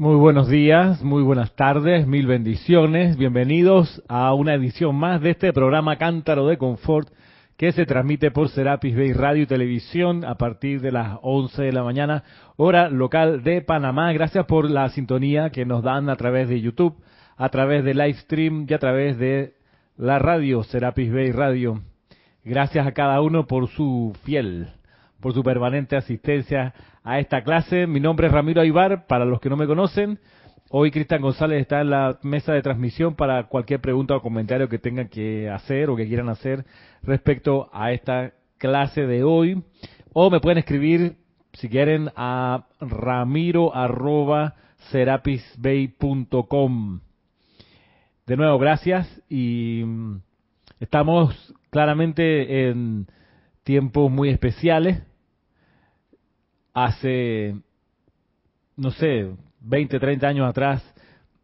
Muy buenos días, muy buenas tardes, mil bendiciones. Bienvenidos a una edición más de este programa Cántaro de Confort que se transmite por Serapis Bay Radio y Televisión a partir de las 11 de la mañana, hora local de Panamá. Gracias por la sintonía que nos dan a través de YouTube, a través de Livestream y a través de la radio Serapis Bay Radio. Gracias a cada uno por su fiel, por su permanente asistencia a esta clase. Mi nombre es Ramiro Aybar, para los que no me conocen. Hoy Cristian González está en la mesa de transmisión para cualquier pregunta o comentario que tengan que hacer o que quieran hacer respecto a esta clase de hoy. O me pueden escribir, si quieren, a ramiro.serapisbay.com. De nuevo, gracias y mm, estamos claramente en tiempos muy especiales. Hace, no sé, 20, 30 años atrás,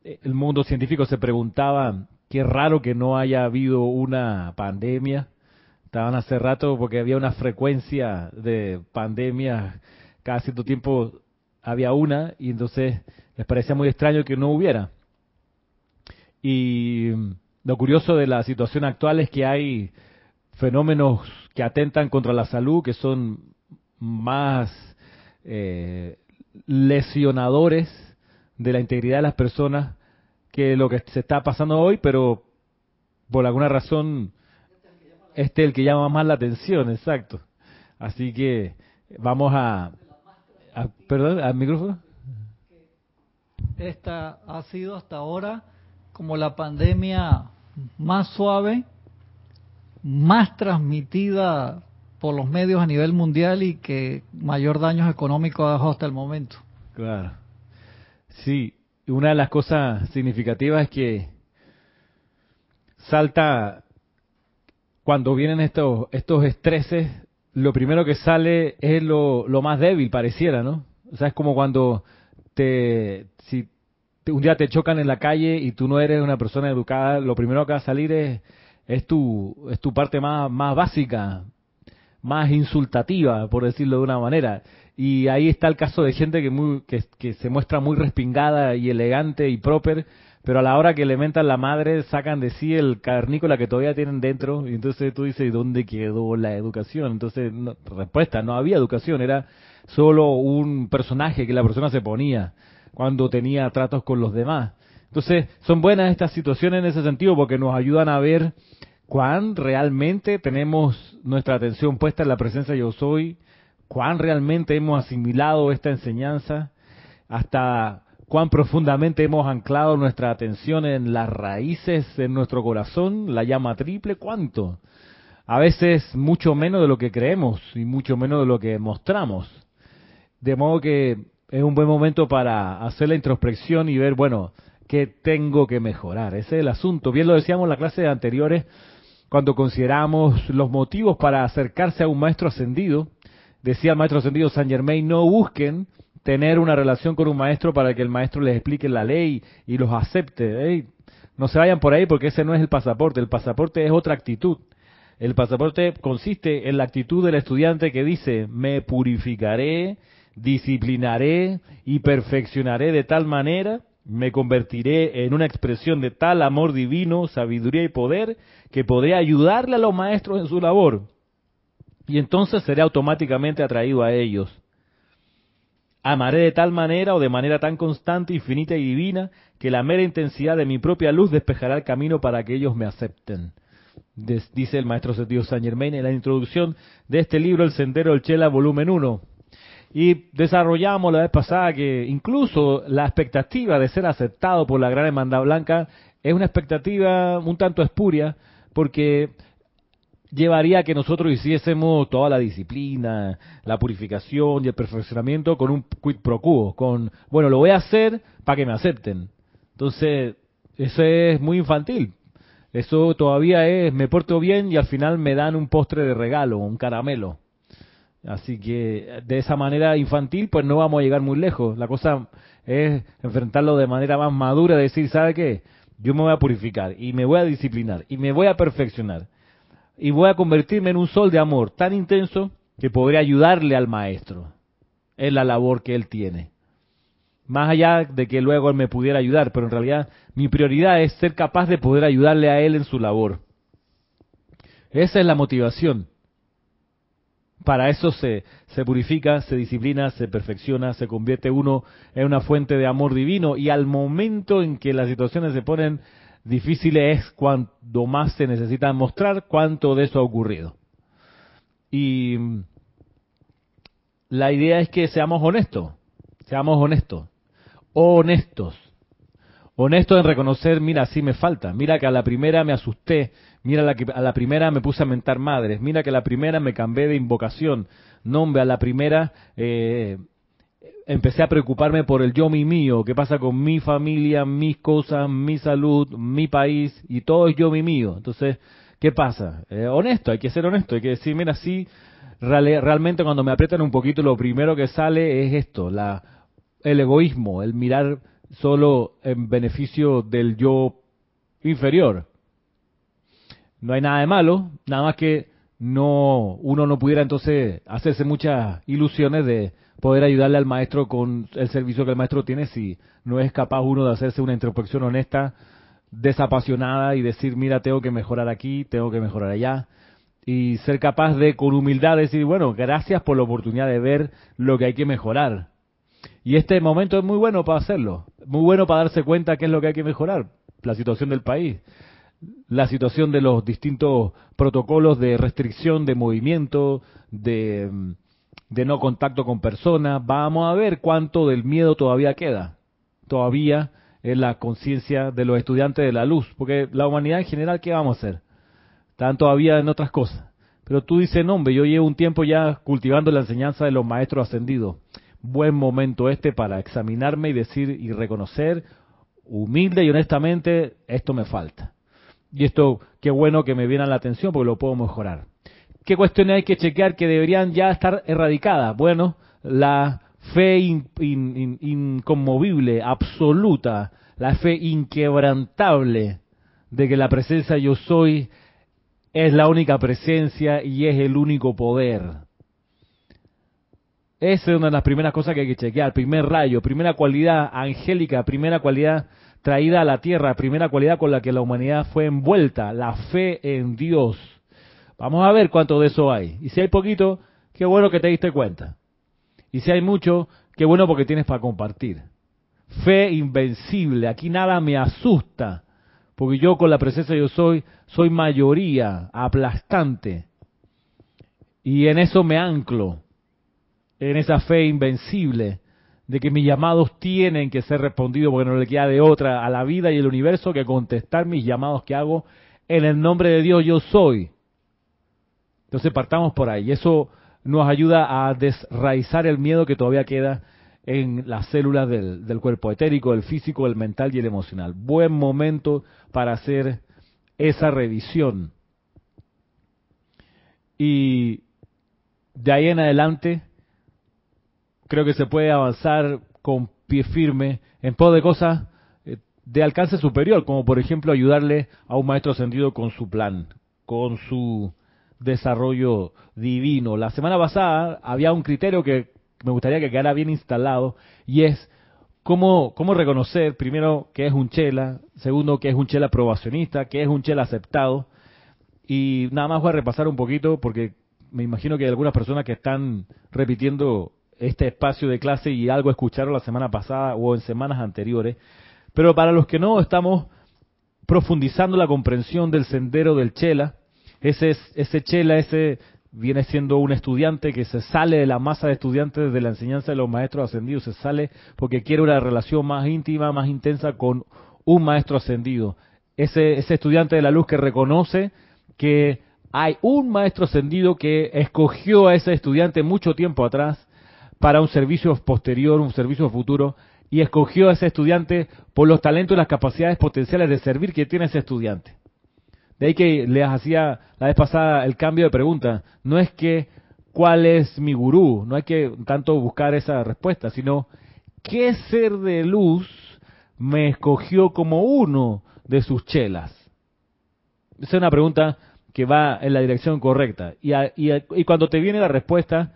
el mundo científico se preguntaba qué raro que no haya habido una pandemia. Estaban hace rato porque había una frecuencia de pandemias, cada cierto tiempo había una y entonces les parecía muy extraño que no hubiera. Y lo curioso de la situación actual es que hay fenómenos que atentan contra la salud, que son más eh, lesionadores de la integridad de las personas que lo que se está pasando hoy, pero por alguna razón este es el que llama más la atención, exacto. Así que vamos a, perdón, al micrófono. Esta ha sido hasta ahora como la pandemia más suave, más transmitida por los medios a nivel mundial y que mayor daños económicos ha dejado hasta el momento. Claro. Sí, una de las cosas significativas es que salta cuando vienen estos estos estreses, lo primero que sale es lo, lo más débil, pareciera, ¿no? O sea, es como cuando te si un día te chocan en la calle y tú no eres una persona educada, lo primero que va a salir es es tu es tu parte más más básica, más insultativa, por decirlo de una manera. Y ahí está el caso de gente que, muy, que, se muestra muy respingada y elegante y proper, pero a la hora que le mentan la madre sacan de sí el carnícola que todavía tienen dentro y entonces tú dices, ¿dónde quedó la educación? Entonces, respuesta, no había educación, era solo un personaje que la persona se ponía cuando tenía tratos con los demás. Entonces, son buenas estas situaciones en ese sentido porque nos ayudan a ver cuán realmente tenemos nuestra atención puesta en la presencia yo soy, cuán realmente hemos asimilado esta enseñanza, hasta cuán profundamente hemos anclado nuestra atención en las raíces en nuestro corazón, la llama triple, cuánto. A veces mucho menos de lo que creemos y mucho menos de lo que mostramos. De modo que es un buen momento para hacer la introspección y ver, bueno, qué tengo que mejorar. Ese es el asunto. Bien lo decíamos en la clase anteriores, cuando consideramos los motivos para acercarse a un maestro ascendido, decía el maestro ascendido San Germain, no busquen tener una relación con un maestro para que el maestro les explique la ley y los acepte. No se vayan por ahí porque ese no es el pasaporte, el pasaporte es otra actitud. El pasaporte consiste en la actitud del estudiante que dice, me purificaré, disciplinaré y perfeccionaré de tal manera, me convertiré en una expresión de tal amor divino, sabiduría y poder, que podré ayudarle a los maestros en su labor y entonces seré automáticamente atraído a ellos. Amaré de tal manera o de manera tan constante, infinita y divina que la mera intensidad de mi propia luz despejará el camino para que ellos me acepten. dice el maestro sentido Saint Germain en la introducción de este libro, El Sendero del Chela, volumen 1. Y desarrollamos la vez pasada que incluso la expectativa de ser aceptado por la Gran Hermandad Blanca es una expectativa un tanto espuria, porque llevaría a que nosotros hiciésemos toda la disciplina, la purificación y el perfeccionamiento con un quid pro quo, con, bueno, lo voy a hacer para que me acepten. Entonces, eso es muy infantil. Eso todavía es, me porto bien y al final me dan un postre de regalo, un caramelo. Así que de esa manera infantil, pues no vamos a llegar muy lejos. La cosa es enfrentarlo de manera más madura, decir, ¿sabe qué? Yo me voy a purificar y me voy a disciplinar y me voy a perfeccionar y voy a convertirme en un sol de amor tan intenso que podré ayudarle al maestro en la labor que él tiene. Más allá de que luego él me pudiera ayudar, pero en realidad mi prioridad es ser capaz de poder ayudarle a él en su labor. Esa es la motivación. Para eso se, se purifica, se disciplina, se perfecciona, se convierte uno en una fuente de amor divino y al momento en que las situaciones se ponen difíciles es cuando más se necesita mostrar cuánto de eso ha ocurrido. Y la idea es que seamos honestos, seamos honestos, honestos, honestos en reconocer, mira, sí me falta, mira que a la primera me asusté, mira la que a la primera me puse a mentar madres, mira que a la primera me cambié de invocación, nombre, a la primera eh, empecé a preocuparme por el yo mi mío, qué pasa con mi familia, mis cosas, mi salud, mi país, y todo es yo mi mío. Entonces, ¿qué pasa? Eh, honesto, hay que ser honesto, hay que decir, mira, sí, realmente cuando me aprietan un poquito lo primero que sale es esto, la, el egoísmo, el mirar solo en beneficio del yo inferior. No hay nada de malo, nada más que no uno no pudiera entonces hacerse muchas ilusiones de poder ayudarle al maestro con el servicio que el maestro tiene si no es capaz uno de hacerse una introspección honesta, desapasionada y decir, mira, tengo que mejorar aquí, tengo que mejorar allá y ser capaz de con humildad decir, bueno, gracias por la oportunidad de ver lo que hay que mejorar. Y este momento es muy bueno para hacerlo, muy bueno para darse cuenta qué es lo que hay que mejorar, la situación del país, la situación de los distintos protocolos de restricción de movimiento, de, no contacto con personas. Vamos a ver cuánto del miedo todavía queda, todavía en la conciencia de los estudiantes de la luz, porque la humanidad en general, ¿qué vamos a hacer? están todavía en otras cosas. Pero tú dices, no, hombre, yo llevo un tiempo ya cultivando la enseñanza de los maestros ascendidos. Buen momento este para examinarme y decir y reconocer humilde y honestamente, esto me falta. Y esto, qué bueno que me viene a la atención porque lo puedo mejorar. ¿Qué cuestiones hay que chequear que deberían ya estar erradicadas? Bueno, la fe inconmovible, absoluta, la fe inquebrantable de que la presencia yo soy es la única presencia y es el único poder. Esa es una de las primeras cosas que hay que chequear. Primer rayo, primera cualidad angélica, primera cualidad traída a la tierra, primera cualidad con la que la humanidad fue envuelta, la fe en Dios. Vamos a ver cuánto de eso hay. Y si hay poquito, qué bueno que te diste cuenta. Y si hay mucho, qué bueno porque tienes para compartir. Fe invencible, aquí nada me asusta, porque yo con la presencia yo soy soy mayoría aplastante. Y en eso me anclo, en esa fe invencible de que mis llamados tienen que ser respondidos porque no le queda de otra a la vida y el universo que contestar mis llamados que hago en el nombre de Dios yo soy. Entonces partamos por ahí. Eso nos ayuda a desraizar el miedo que todavía queda en las células del, del cuerpo etérico, el físico, el mental y el emocional. Buen momento para hacer esa revisión. Y de ahí en adelante, creo que se puede avanzar con pie firme en pos de cosas eh, de alcance superior, como por ejemplo ayudarle a un maestro ascendido con su plan, con su desarrollo divino. La semana pasada había un criterio que me gustaría que quedara bien instalado y es ¿Cómo, ¿Cómo reconocer, primero, que es un chela, segundo, que es un chela probacionista, que es un chela aceptado? Y nada más voy a repasar un poquito porque me imagino que hay algunas personas que están repitiendo este espacio de clase y algo escucharon la semana pasada o en semanas anteriores. Pero para los que no estamos profundizando la comprensión del sendero del chela, ese, ese chela, ese viene siendo un estudiante que se sale de la masa de estudiantes de la enseñanza de los maestros ascendidos, se sale porque quiere una relación más íntima, más intensa con un maestro ascendido. Ese, ese estudiante de la luz que reconoce que hay un maestro ascendido que escogió a ese estudiante mucho tiempo atrás para un servicio posterior, un servicio futuro, y escogió a ese estudiante por los talentos y las capacidades potenciales de servir que tiene ese estudiante. De ahí que les hacía la vez pasada el cambio de pregunta. No es que cuál es mi gurú, no hay que tanto buscar esa respuesta, sino qué ser de luz me escogió como uno de sus chelas. Esa es una pregunta que va en la dirección correcta. Y, cuando te viene la respuesta,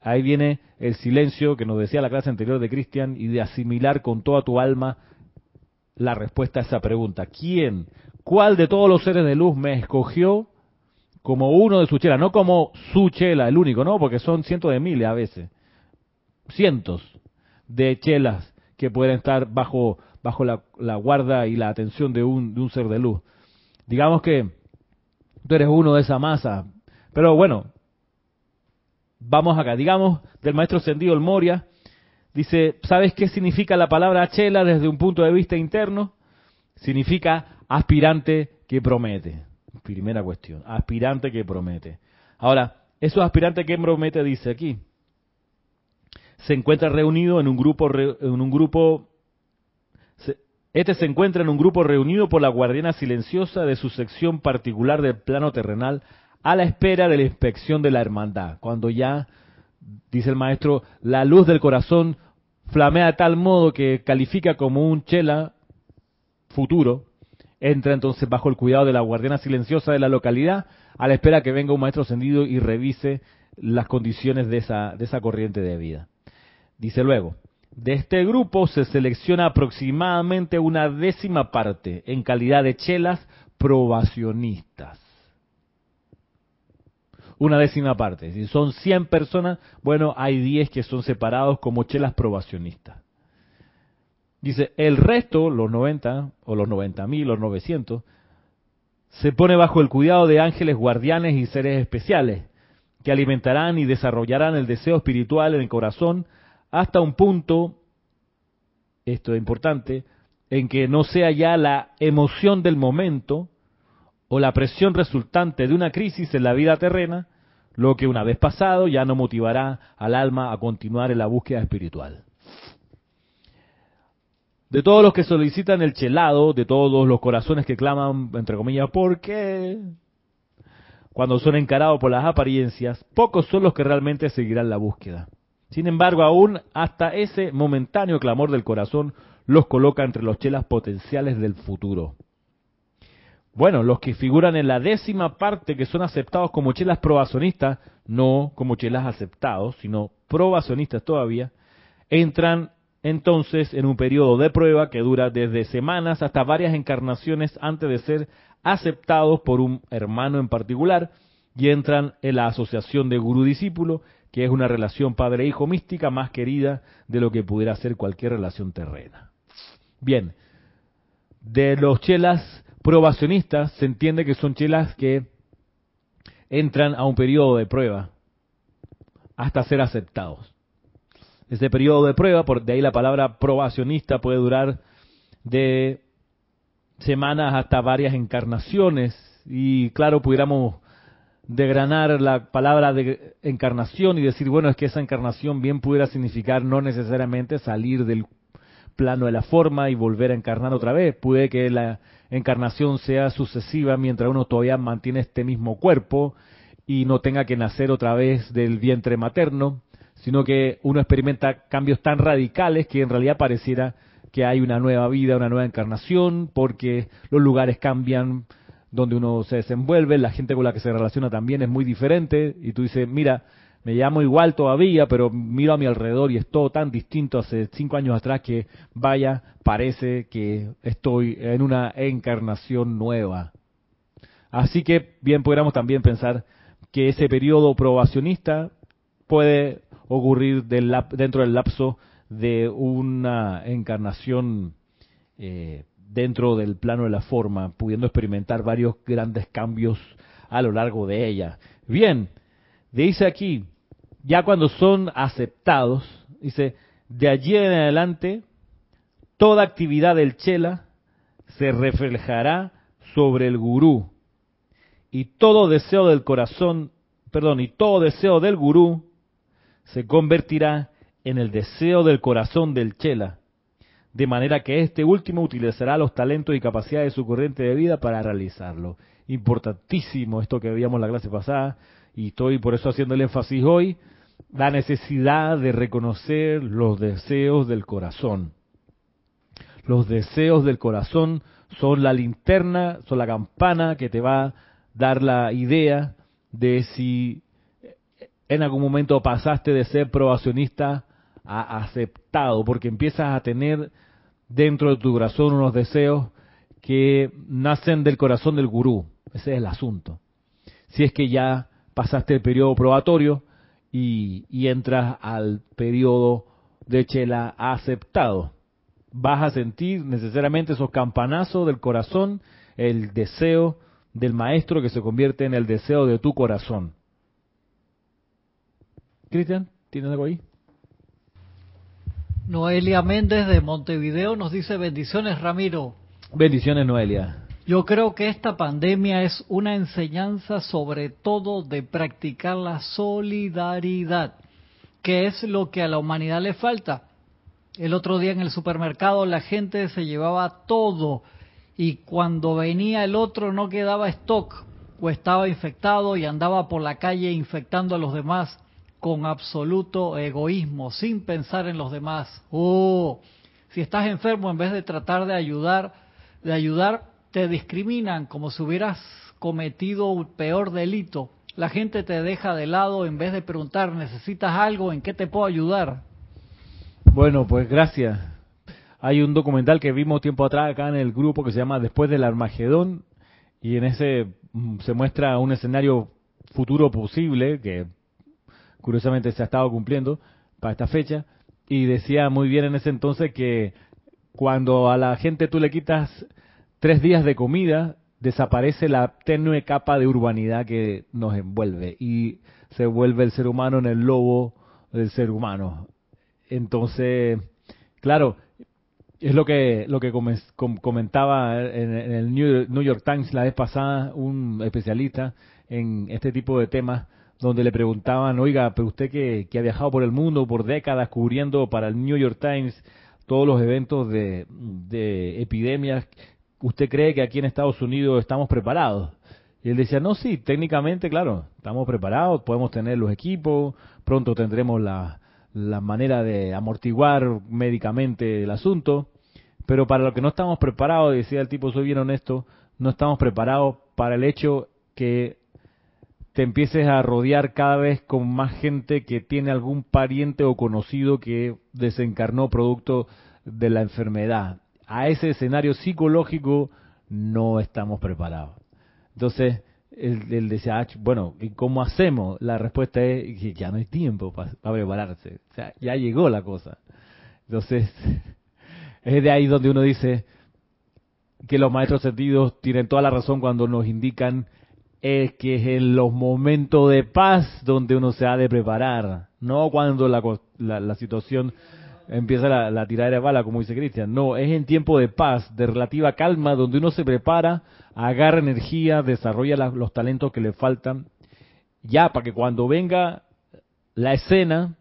Ahí viene el silencio que nos decía la clase anterior de Cristian y de asimilar con toda tu alma la respuesta a esa pregunta. ¿Quién, cuál de todos los seres de luz me escogió como uno de su chela? No como su chela, el único, no, porque son cientos de miles a veces. Cientos de chelas que pueden estar bajo, bajo la, guarda y la atención de un, de un ser de luz. Digamos que tú eres uno de esa masa, pero bueno, vamos acá, digamos, del maestro Sendido el Moria, dice, ¿sabes qué significa la palabra chela desde un punto de vista interno? Significa aspirante que promete. Primera cuestión, aspirante que promete. Ahora, esos aspirantes que promete dice aquí, se encuentra reunido en un grupo, en un grupo, este se encuentra en un grupo reunido por la guardiana silenciosa de su sección particular del plano terrenal a la espera de la inspección de la hermandad. Cuando ya, dice el maestro, la luz del corazón flamea de tal modo que califica como un chela futuro, entra entonces bajo el cuidado de la guardiana silenciosa de la localidad a la espera que venga un maestro ascendido y revise las condiciones de esa, de esa corriente de vida. Dice luego, de este grupo se selecciona aproximadamente una décima parte en calidad de chelas probacionistas. Una décima parte. Si son 100 personas, bueno, hay 10 que son separados como chelas probacionistas. Dice, el resto, los 90, o los 90 mil, los 900, se pone bajo el cuidado de ángeles guardianes y seres especiales, que alimentarán y desarrollarán el deseo espiritual en el corazón hasta un punto, esto es importante, en que no sea ya la emoción del momento o la presión resultante de una crisis en la vida terrena, lo que una vez pasado ya no motivará al alma a continuar en la búsqueda espiritual. De todos los que solicitan el chelado, de todos los corazones que claman, entre comillas, ¿por qué? Cuando son encarados por las apariencias, pocos son los que realmente seguirán la búsqueda. Sin embargo, aún hasta ese momentáneo clamor del corazón los coloca entre los chelas potenciales del futuro. Bueno, los que figuran en la décima parte que son aceptados como chelas probacionistas, no como chelas aceptados, sino probacionistas todavía, entran entonces en un periodo de prueba que dura desde semanas hasta varias encarnaciones antes de ser aceptados por un hermano en particular y entran en la asociación de gurú-discípulo que es una relación padre-hijo mística más querida de lo que pudiera ser cualquier relación terrena. Bien, de los chelas probacionistas se entiende que son chelas que entran a un periodo de prueba hasta ser aceptados. Ese periodo de prueba, por de ahí la palabra probacionista puede durar de semanas hasta varias encarnaciones y claro, pudiéramos degranar la palabra de encarnación y decir, bueno, es que esa encarnación bien pudiera significar no necesariamente salir del plano de la forma y volver a encarnar otra vez. Puede que la encarnación sea sucesiva mientras uno todavía mantiene este mismo cuerpo y no tenga que nacer otra vez del vientre materno, sino que uno experimenta cambios tan radicales que en realidad pareciera que hay una nueva vida, una nueva encarnación, porque los lugares cambian, donde uno se desenvuelve, la gente con la que se relaciona también es muy diferente, y tú dices, mira, me llamo igual todavía, pero miro a mi alrededor y es todo tan distinto hace cinco años atrás que, vaya, parece que estoy en una encarnación nueva. Así que bien pudiéramos también pensar que ese periodo probacionista puede ocurrir del, dentro del lapso de una encarnación eh, dentro del plano de la forma, pudiendo experimentar varios grandes cambios a lo largo de ella. Bien, dice aquí, ya cuando son aceptados, dice, de allí en adelante, toda actividad del chela se reflejará sobre el gurú y todo deseo del corazón, perdón, y todo deseo del gurú se convertirá en el deseo del corazón del chela de manera que este último utilizará los talentos y capacidades de su corriente de vida para realizarlo. Importantísimo esto que veíamos en la clase pasada, y estoy por eso haciendo el énfasis hoy, la necesidad de reconocer los deseos del corazón. Los deseos del corazón son la linterna, son la campana que te va a dar la idea de si en algún momento pasaste de ser probacionista a aceptado, porque empiezas a tener dentro de tu corazón unos deseos que nacen del corazón del gurú. Ese es el asunto. Si es que ya pasaste el periodo probatorio y, y entras al periodo de chela aceptado, vas a sentir necesariamente esos campanazos del corazón, el deseo del maestro que se convierte en el deseo de tu corazón. Cristian, ¿tienes algo ahí? Noelia Méndez de Montevideo nos dice bendiciones Ramiro. Bendiciones Noelia. Yo creo que esta pandemia es una enseñanza sobre todo de practicar la solidaridad, que es lo que a la humanidad le falta. El otro día en el supermercado la gente se llevaba todo y cuando venía el otro no quedaba stock o estaba infectado y andaba por la calle infectando a los demás con absoluto egoísmo, sin pensar en los demás. Oh, si estás enfermo en vez de tratar de ayudar, de ayudar, te discriminan como si hubieras cometido un peor delito. La gente te deja de lado en vez de preguntar, ¿necesitas algo? ¿En qué te puedo ayudar? Bueno, pues gracias. Hay un documental que vimos tiempo atrás acá en el grupo que se llama Después del Armagedón y en ese mm, se muestra un escenario futuro posible que curiosamente se ha estado cumpliendo para esta fecha, y decía muy bien en ese entonces que cuando a la gente tú le quitas tres días de comida, desaparece la tenue capa de urbanidad que nos envuelve y se vuelve el ser humano en el lobo del ser humano. Entonces, claro, es lo que lo que comentaba en, el New York Times la vez pasada un especialista en este tipo de temas donde le preguntaban, oiga, pero usted que, ha viajado por el mundo por décadas cubriendo para el New York Times todos los eventos de, epidemias, ¿usted cree que aquí en Estados Unidos estamos preparados? Y él decía, no, sí, técnicamente, claro, estamos preparados, podemos tener los equipos, pronto tendremos la, manera de amortiguar médicamente el asunto, pero para lo que no estamos preparados, decía el tipo, soy bien honesto, no estamos preparados para el hecho que te empieces a rodear cada vez con más gente que tiene algún pariente o conocido que desencarnó producto de la enfermedad. A ese escenario psicológico no estamos preparados. Entonces, él, decía, ah, bueno, ¿y cómo hacemos? La respuesta es que ya no hay tiempo para, prepararse. O sea, ya llegó la cosa. Entonces, es de ahí donde uno dice que los maestros sentidos tienen toda la razón cuando nos indican es que es en los momentos de paz donde uno se ha de preparar, no cuando la, la, situación empieza la, la tiradera de bala, como dice Cristian, no, es en tiempo de paz, de relativa calma, donde uno se prepara, agarra energía, desarrolla los talentos que le faltan, ya para que cuando venga la escena,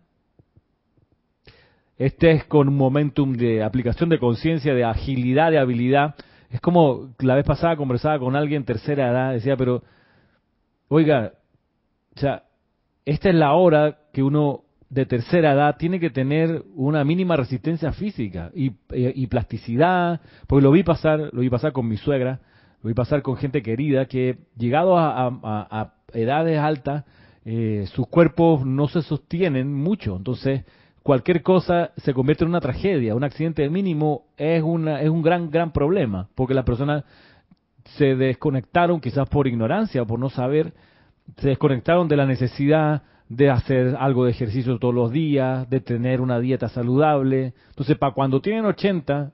estés con un momentum de aplicación de conciencia, de agilidad, de habilidad. Es como la vez pasada conversaba con alguien tercera edad, decía, pero Oiga, o sea, esta es la hora que uno de tercera edad tiene que tener una mínima resistencia física y, eh, plasticidad, porque lo vi pasar, lo vi pasar con mi suegra, lo vi pasar con gente querida que llegado a, edades altas, eh, sus cuerpos no se sostienen mucho, entonces cualquier cosa se convierte en una tragedia, un accidente mínimo es una es un gran gran problema, porque las personas se desconectaron quizás por ignorancia o por no saber, se desconectaron de la necesidad de hacer algo de ejercicio todos los días, de tener una dieta saludable. Entonces, para cuando tienen 80,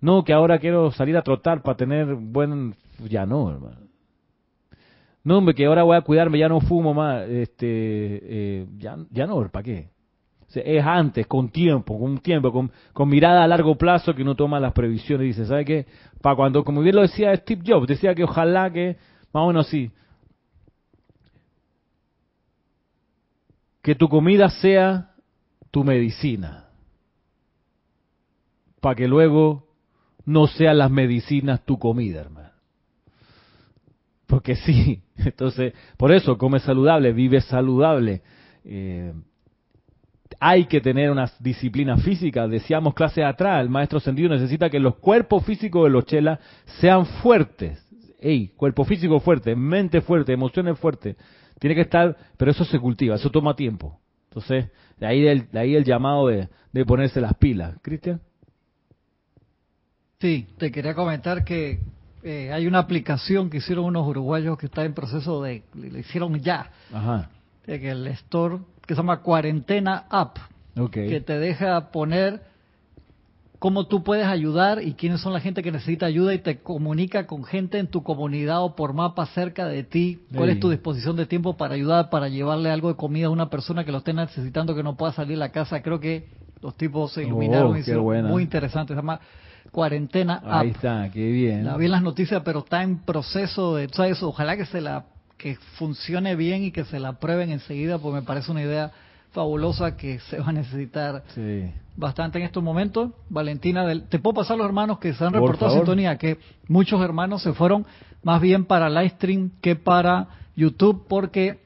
no, que ahora quiero salir a trotar para tener buen... Ya no, hermano. No, hombre, que ahora voy a cuidarme, ya no fumo más. Este, eh, ya, ya no, ¿para qué? es antes, con tiempo, con tiempo, con, con, mirada a largo plazo que uno toma las previsiones y dice, ¿sabe qué? Para cuando, como bien lo decía Steve Jobs, decía que ojalá que, más o menos sí, que tu comida sea tu medicina, para que luego no sean las medicinas tu comida, hermano. Porque sí, entonces, por eso come saludable, vive saludable. Eh, hay que tener una disciplina física. Decíamos clase atrás, el maestro sentido necesita que los cuerpos físicos de los chelas sean fuertes. Ey, cuerpo físico fuerte, mente fuerte, emociones fuertes. Tiene que estar, pero eso se cultiva, eso toma tiempo. Entonces, de ahí el, de ahí el llamado de, de ponerse las pilas. Cristian. Sí, te quería comentar que eh, hay una aplicación que hicieron unos uruguayos que está en proceso de, le hicieron ya, Ajá. de que el store que se llama Cuarentena App, Ok. que te deja poner cómo tú puedes ayudar y quiénes son la gente que necesita ayuda y te comunica con gente en tu comunidad o por mapa cerca de ti, cuál es tu disposición de tiempo para ayudar, para llevarle algo de comida a una persona que lo esté necesitando que no pueda salir de la casa. Creo que los tipos se iluminaron Oh, y hicieron buena. muy interesante. Se llama Cuarentena Ahí App. está, qué bien. La vi en las noticias, pero está en proceso de, ¿sabes? Ojalá que se la que funcione bien y que se la prueben enseguida, porque me parece una idea fabulosa que se va a necesitar Sí. bastante en estos momentos. Valentina, del- te puedo pasar los hermanos que se han Por reportado favor. sintonía, que muchos hermanos se fueron más bien para live stream que para YouTube, porque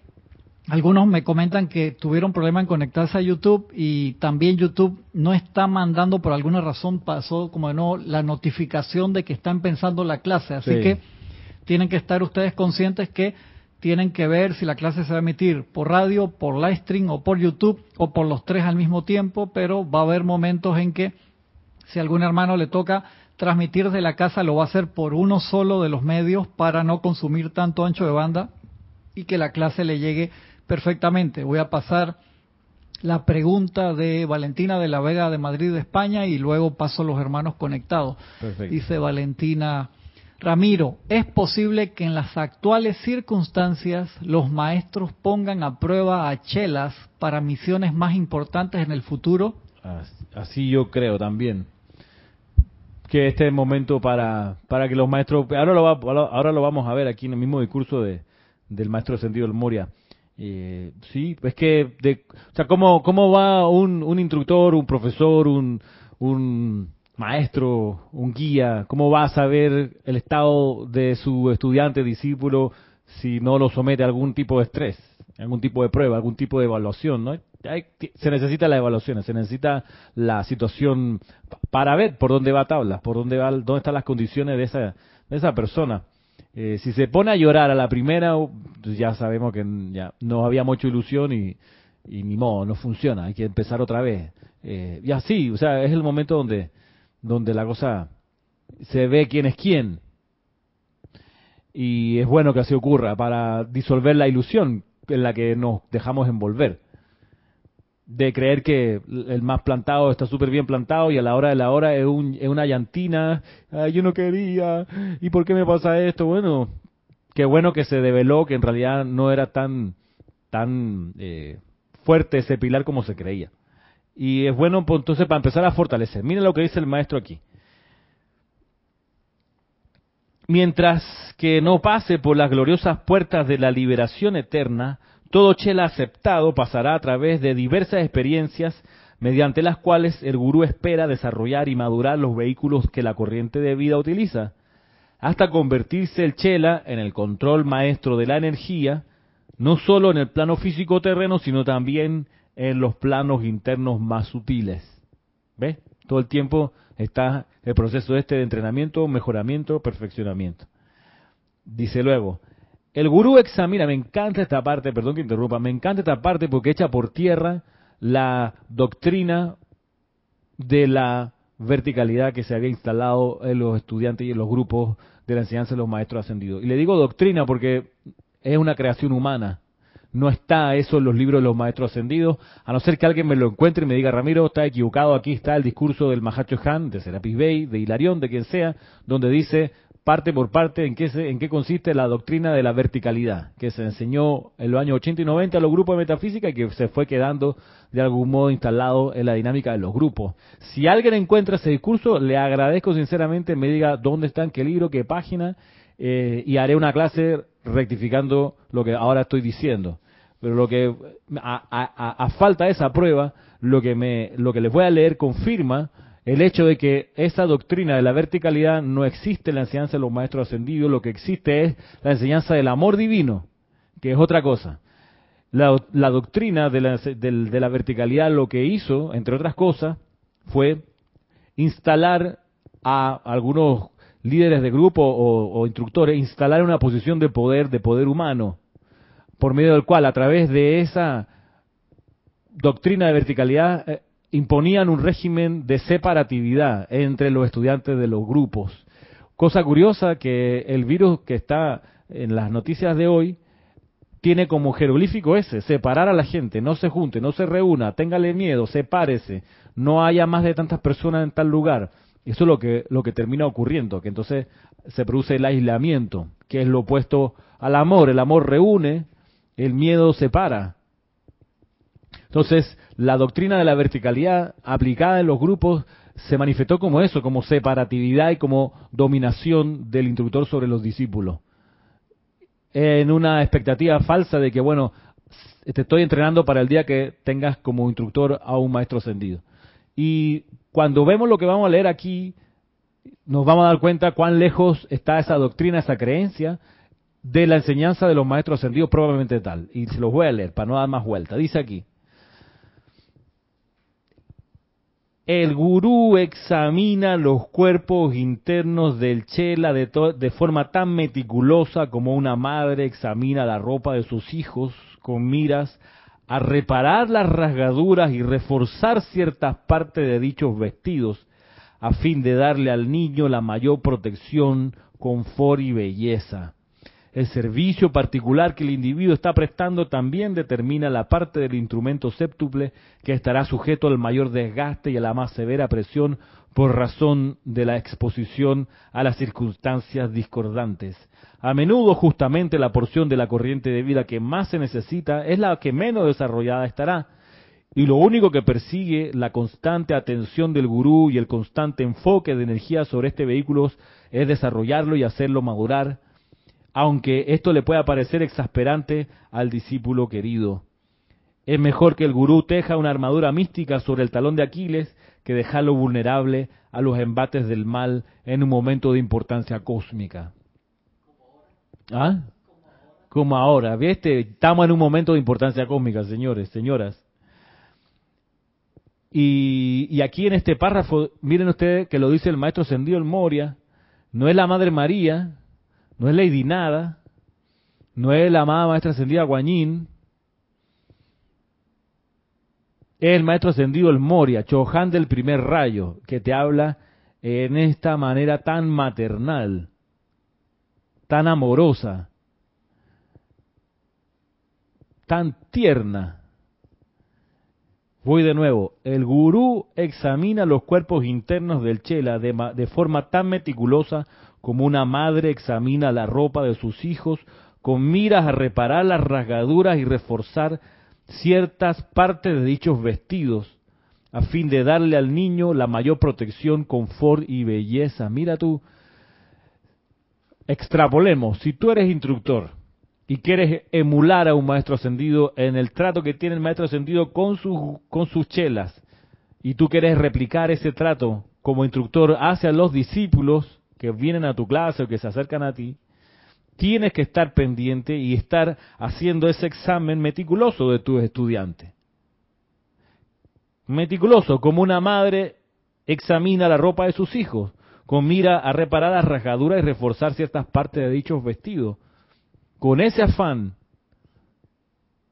algunos me comentan que tuvieron problema en conectarse a YouTube y también YouTube no está mandando, por alguna razón pasó como de nuevo la notificación de que están pensando la clase. Así Sí. que tienen que estar ustedes conscientes que tienen que ver si la clase se va a emitir por radio, por live stream o por YouTube o por los tres al mismo tiempo, pero va a haber momentos en que si a algún hermano le toca transmitir desde la casa, lo va a hacer por uno solo de los medios para no consumir tanto ancho de banda y que la clase le llegue perfectamente. Voy a pasar la pregunta de Valentina de la Vega de Madrid, de España, y luego paso a los hermanos conectados. Perfecto. Dice Valentina Ramiro, ¿es posible que en las actuales circunstancias los maestros pongan a prueba a chelas para misiones más importantes en el futuro? As- Así yo creo también. Que este es el momento para, para que los maestros, ahora lo, va- ahora lo vamos a ver aquí en el mismo discurso de, del maestro sentido del Moria. Eh, sí, es que, de, o sea, ¿cómo, cómo va un, un instructor, un profesor, un, un maestro, un guía, cómo va a saber el estado de su estudiante, discípulo, si no lo somete a algún tipo de estrés, algún tipo de prueba, algún tipo de evaluación, ¿no? Hay- se necesita la evaluación, se necesita la situación pa- para ver por dónde va tablas, por dónde va, dónde están las condiciones de esa, de esa persona. Eh, si se pone a llorar a la primera, uh, pues ya sabemos que ya no había mucha ilusión y, y ni modo, no funciona, hay que empezar otra vez. Eh, y así, o sea, es el momento donde, donde la cosa se ve quién es quién. Y es bueno que así ocurra para disolver la ilusión en la que nos dejamos envolver. De creer que el más plantado está súper bien plantado y a la hora de la hora es, un, es una llantina. Ay, yo no quería. ¿Y por qué me pasa esto? Bueno, qué bueno que se develó que en realidad no era tan, tan eh, fuerte ese pilar como se creía. Y es bueno pues, entonces para empezar a fortalecer. Miren lo que dice el maestro aquí. Mientras que no pase por las gloriosas puertas de la liberación eterna, todo chela aceptado pasará a través de diversas experiencias mediante las cuales el gurú espera desarrollar y madurar los vehículos que la corriente de vida utiliza, hasta convertirse el chela en el control maestro de la energía, no solo en el plano físico terreno, sino también en los planos internos más sutiles. ¿Ves? Todo el tiempo está el proceso este de entrenamiento, mejoramiento, perfeccionamiento. Dice luego, el gurú examina, me encanta esta parte, perdón que interrumpa, me encanta esta parte porque echa por tierra la doctrina de la verticalidad que se había instalado en los estudiantes y en los grupos de la enseñanza de los maestros ascendidos. Y le digo doctrina porque es una creación humana. No está eso en los libros de los maestros ascendidos, a no ser que alguien me lo encuentre y me diga, Ramiro, está equivocado, aquí está el discurso del Mahacho Han, de Serapis Bey, de Hilarión, de quien sea, donde dice parte por parte en qué, se- en qué consiste la doctrina de la verticalidad, que se enseñó en los años 80 y 90 a los grupos de metafísica y que se fue quedando de algún modo instalado en la dinámica de los grupos. Si alguien encuentra ese discurso, le agradezco sinceramente, me diga dónde está, qué libro, qué página, eh, y haré una clase rectificando lo que ahora estoy diciendo. Pero lo que, a, falta de esa prueba, lo que, me, lo que les voy a leer confirma el hecho de que esa doctrina de la verticalidad no existe en la enseñanza de los maestros ascendidos, lo que existe es la enseñanza del amor divino, que es otra cosa. La, doctrina de la, de la verticalidad lo que hizo, entre otras cosas, fue instalar a algunos líderes de grupo o, instructores, instalar una posición de poder, de poder humano, por medio del cual a través de esa doctrina de verticalidad eh, imponían un régimen de separatividad entre los estudiantes de los grupos. Cosa curiosa que el virus que está en las noticias de hoy tiene como jeroglífico ese, separar a la gente, no se junte, no se reúna, téngale miedo, sepárese, no haya más de tantas personas en tal lugar. Eso es lo que, lo que termina ocurriendo, que entonces se produce el aislamiento, que es lo opuesto al amor. El amor reúne, el miedo separa. Entonces, la doctrina de la verticalidad aplicada en los grupos se manifestó como eso, como separatividad y como dominación del instructor sobre los discípulos. En una expectativa falsa de que, bueno, te estoy entrenando para el día que tengas como instructor a un maestro ascendido. Y cuando vemos lo que vamos a leer aquí, nos vamos a dar cuenta cuán lejos está esa doctrina, esa creencia de la enseñanza de los maestros ascendidos, probablemente tal. Y se los voy a leer para no dar más vuelta. Dice aquí. El gurú examina los cuerpos internos del chela de, de, forma tan meticulosa como una madre examina la ropa de sus hijos con miras a reparar las rasgaduras y reforzar ciertas partes de dichos vestidos a fin de darle al niño la mayor protección, confort y belleza. El servicio particular que el individuo está prestando también determina la parte del instrumento séptuple que estará sujeto al mayor desgaste y a la más severa presión por razón de la exposición a las circunstancias discordantes. A menudo justamente la porción de la corriente de vida que más se necesita es la que menos desarrollada estará. Y lo único que persigue la constante atención del gurú y el constante enfoque de energía sobre este vehículo es desarrollarlo y hacerlo madurar, aunque esto le pueda parecer exasperante al discípulo querido. Es mejor que el gurú teja una armadura mística sobre el talón de Aquiles que dejarlo vulnerable a los embates del mal en un momento de importancia cósmica. ¿Ah? Como ahora, ¿viste? Estamos en un momento de importancia cósmica, señores, señoras. Y, aquí en este párrafo, miren ustedes que lo dice el maestro Sendido el Moria, no es la Madre María, no es Lady Nada, no es la amada maestra ascendida Guañín, es el maestro ascendido el Moria, Chohan del primer rayo, que te habla en esta manera tan maternal tan amorosa, tan tierna. Voy de nuevo. El gurú examina los cuerpos internos del chela de, de, forma tan meticulosa como una madre examina la ropa de sus hijos con miras a reparar las rasgaduras y reforzar ciertas partes de dichos vestidos a fin de darle al niño la mayor protección, confort y belleza. Mira tú, Extrapolemos, si tú eres instructor y quieres emular a un maestro ascendido en el trato que tiene el maestro ascendido con, sus con sus chelas, y tú quieres replicar ese trato como instructor hacia los discípulos que vienen a tu clase o que se acercan a ti, tienes que estar pendiente y estar haciendo ese examen meticuloso de tus estudiantes. Meticuloso, como una madre examina la ropa de sus hijos con mira a reparar las rasgaduras y reforzar ciertas partes de dichos vestidos. Con ese afán,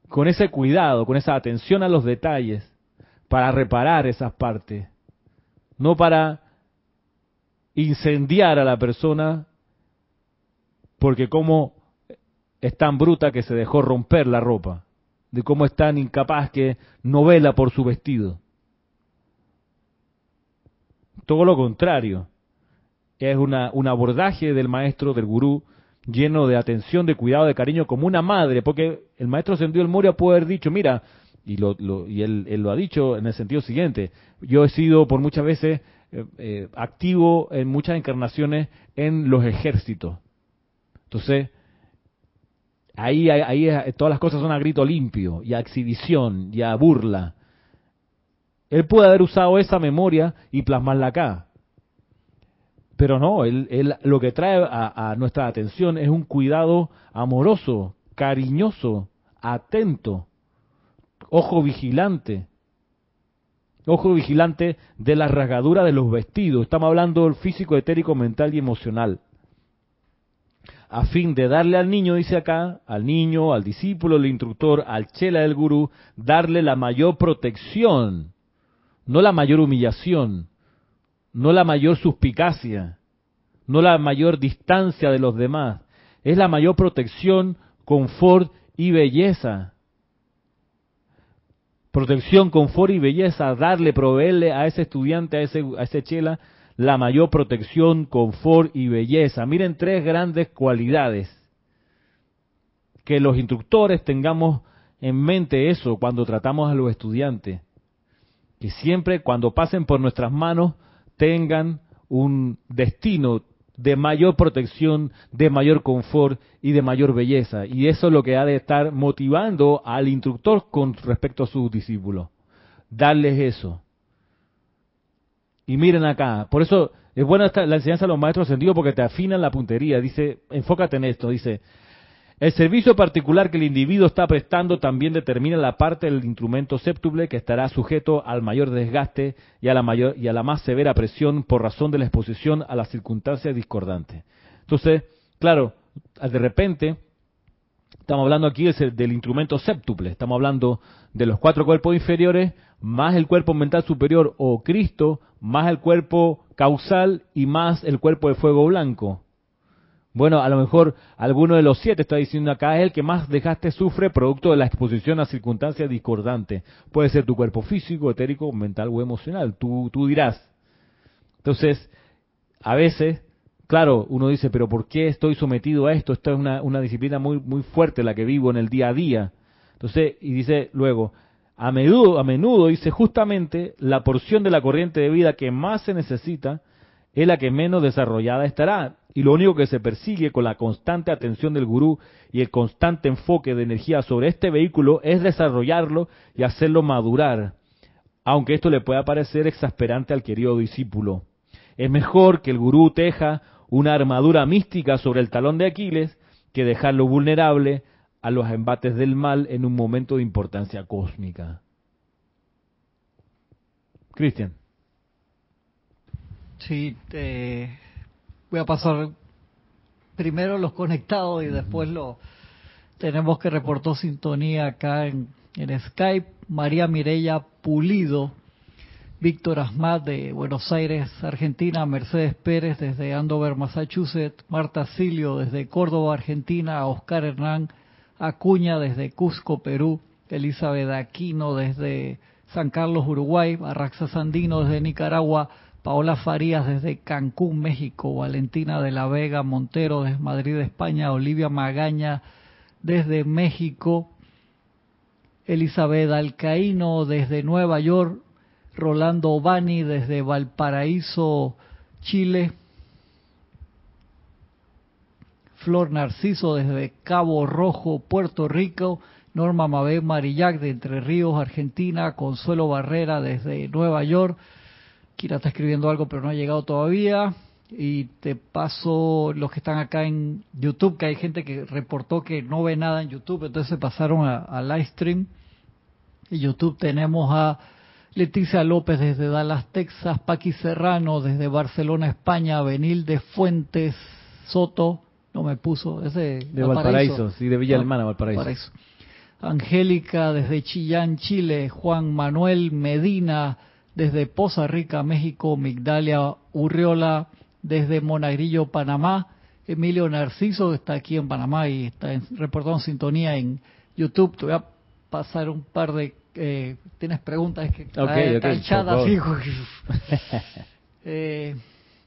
con ese cuidado, con esa atención a los detalles, para reparar esas partes, no para incendiar a la persona, porque como es tan bruta que se dejó romper la ropa, de cómo es tan incapaz que no vela por su vestido. Todo lo contrario es una, un abordaje del maestro, del gurú, lleno de atención, de cuidado, de cariño, como una madre, porque el maestro sentido el Moria puede haber dicho, mira, y, lo, y él, lo ha dicho en el sentido siguiente, yo he sido por muchas veces eh, eh, activo en muchas encarnaciones en los ejércitos. Entonces, ahí, ahí todas las cosas son a grito limpio, y a exhibición, y a burla. Él puede haber usado esa memoria y plasmarla acá. Pero no, él, lo que trae a, nuestra atención es un cuidado amoroso, cariñoso, atento, ojo vigilante, ojo vigilante de la rasgadura de los vestidos. Estamos hablando del físico, etérico, mental y emocional. A fin de darle al niño, dice acá, al niño, al discípulo, al instructor, al chela del gurú, darle la mayor protección, no la mayor humillación, no la mayor suspicacia, no la mayor distancia de los demás, es la mayor protección, confort y belleza. Protección, confort y belleza, darle, proveerle a ese estudiante, a ese, a ese chela, la mayor protección, confort y belleza. Miren tres grandes cualidades. Que los instructores tengamos en mente eso cuando tratamos a los estudiantes. Que siempre cuando pasen por nuestras manos tengan un destino de mayor protección, de mayor confort y de mayor belleza. Y eso es lo que ha de estar motivando al instructor con respecto a sus discípulos. Darles eso. Y miren acá, por eso es buena la enseñanza de los maestros sentido porque te afinan la puntería. Dice, enfócate en esto, dice, el servicio particular que el individuo está prestando también determina la parte del instrumento séptuple que estará sujeto al mayor desgaste y a la mayor y a la más severa presión por razón de la exposición a las circunstancias discordantes. Entonces, claro, de repente estamos hablando aquí del instrumento séptuple, estamos hablando de los cuatro cuerpos inferiores más el cuerpo mental superior o Cristo, más el cuerpo causal y más el cuerpo de fuego blanco. Bueno, a lo mejor alguno de los siete está diciendo acá es el que más dejaste sufre producto de la exposición a circunstancias discordantes. Puede ser tu cuerpo físico, etérico, mental o emocional. Tú, tú dirás. Entonces, a veces, claro, uno dice, pero ¿por qué estoy sometido a esto? Esto es una, una disciplina muy, muy fuerte la que vivo en el día a día. Entonces, y dice luego, a menudo, a menudo dice justamente la porción de la corriente de vida que más se necesita es la que menos desarrollada estará. Y lo único que se persigue con la constante atención del gurú y el constante enfoque de energía sobre este vehículo es desarrollarlo y hacerlo madurar, aunque esto le pueda parecer exasperante al querido discípulo. Es mejor que el gurú teja una armadura mística sobre el talón de Aquiles que dejarlo vulnerable a los embates del mal en un momento de importancia cósmica. Cristian. Sí, voy a pasar primero los conectados y después lo tenemos que reportó sintonía acá en, en Skype. María Mireya Pulido, Víctor Asmat de Buenos Aires, Argentina, Mercedes Pérez desde Andover, Massachusetts, Marta Silio desde Córdoba, Argentina, Oscar Hernán Acuña desde Cusco, Perú, Elizabeth Aquino desde San Carlos, Uruguay, Arraxa Sandino desde Nicaragua, Paola Farías desde Cancún, México, Valentina de la Vega Montero desde Madrid, España, Olivia Magaña desde México, Elizabeth Alcaíno desde Nueva York, Rolando Bani desde Valparaíso, Chile, Flor Narciso desde Cabo Rojo, Puerto Rico, Norma Mabé Marillac de Entre Ríos, Argentina, Consuelo Barrera desde Nueva York. Kira está escribiendo algo pero no ha llegado todavía. Y te paso los que están acá en YouTube, que hay gente que reportó que no ve nada en YouTube, entonces se pasaron a, a Livestream. En YouTube tenemos a Leticia López desde Dallas, Texas, Paqui Serrano desde Barcelona, España, Benil de Fuentes Soto no me puso, ese de Valparaíso, sí, de Villa Alemana, Valparaíso. Angélica desde Chillán, Chile, Juan Manuel Medina desde Poza Rica, México, Migdalia Urriola desde Monagrillo, Panamá, Emilio Narciso está aquí en Panamá y está en, reportando sintonía en YouTube. Te voy a pasar un par de... Eh, ¿Tienes preguntas? Es que okay, okay, eh,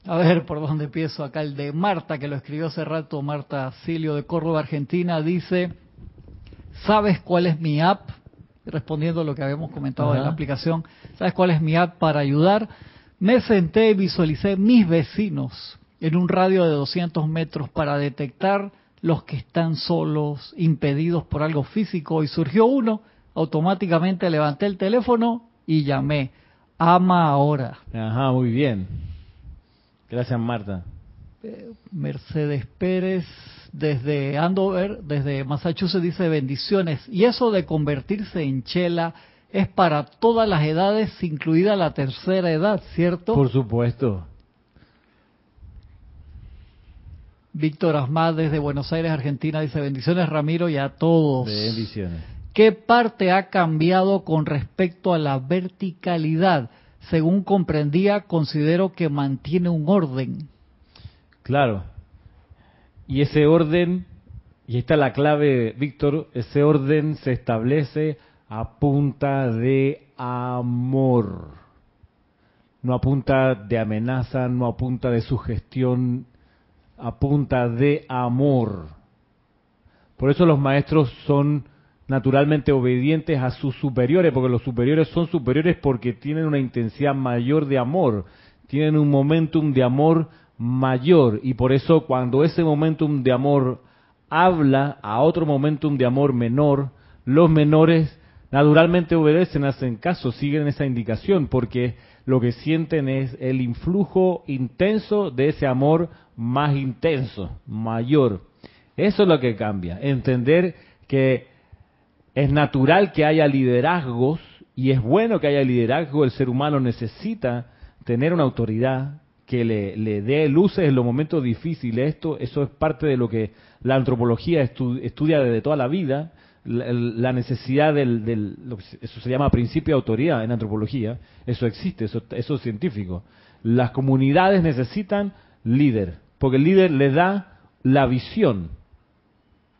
a ver por dónde empiezo acá. El de Marta, que lo escribió hace rato, Marta Silio de Córdoba, Argentina, dice, ¿sabes cuál es mi app? Respondiendo a lo que habíamos comentado en la aplicación, ¿sabes cuál es mi app para ayudar? Me senté y visualicé mis vecinos en un radio de 200 metros para detectar los que están solos, impedidos por algo físico, y surgió uno, automáticamente levanté el teléfono y llamé. Ama ahora. Ajá, muy bien. Gracias, Marta. Eh, Mercedes Pérez, desde Andover, desde Massachusetts, dice bendiciones. Y eso de convertirse en chela es para todas las edades, incluida la tercera edad, ¿cierto? Por supuesto. Víctor Asmad desde Buenos Aires, Argentina, dice bendiciones Ramiro y a todos. Bendiciones. ¿Qué parte ha cambiado con respecto a la verticalidad? Según comprendía, considero que mantiene un orden. Claro. Y ese orden, y esta es la clave, Víctor, ese orden se establece a punta de amor. No a punta de amenaza, no a punta de sugestión, a punta de amor. Por eso los maestros son naturalmente obedientes a sus superiores, porque los superiores son superiores porque tienen una intensidad mayor de amor, tienen un momentum de amor mayor, y por eso cuando ese momentum de amor habla a otro momentum de amor menor, los menores naturalmente obedecen, hacen caso, siguen esa indicación, porque lo que sienten es el influjo intenso de ese amor más intenso, mayor. Eso es lo que cambia. Entender que es natural que haya liderazgos y es bueno que haya liderazgo. El ser humano necesita tener una autoridad que le, le dé luces en los momentos difíciles. Esto, eso es parte de lo que la antropología estudia desde toda la vida. La, necesidad del, del eso se llama principio de autoridad en antropología. Eso existe, eso, eso es científico. Las comunidades necesitan líder, porque el líder le da la visión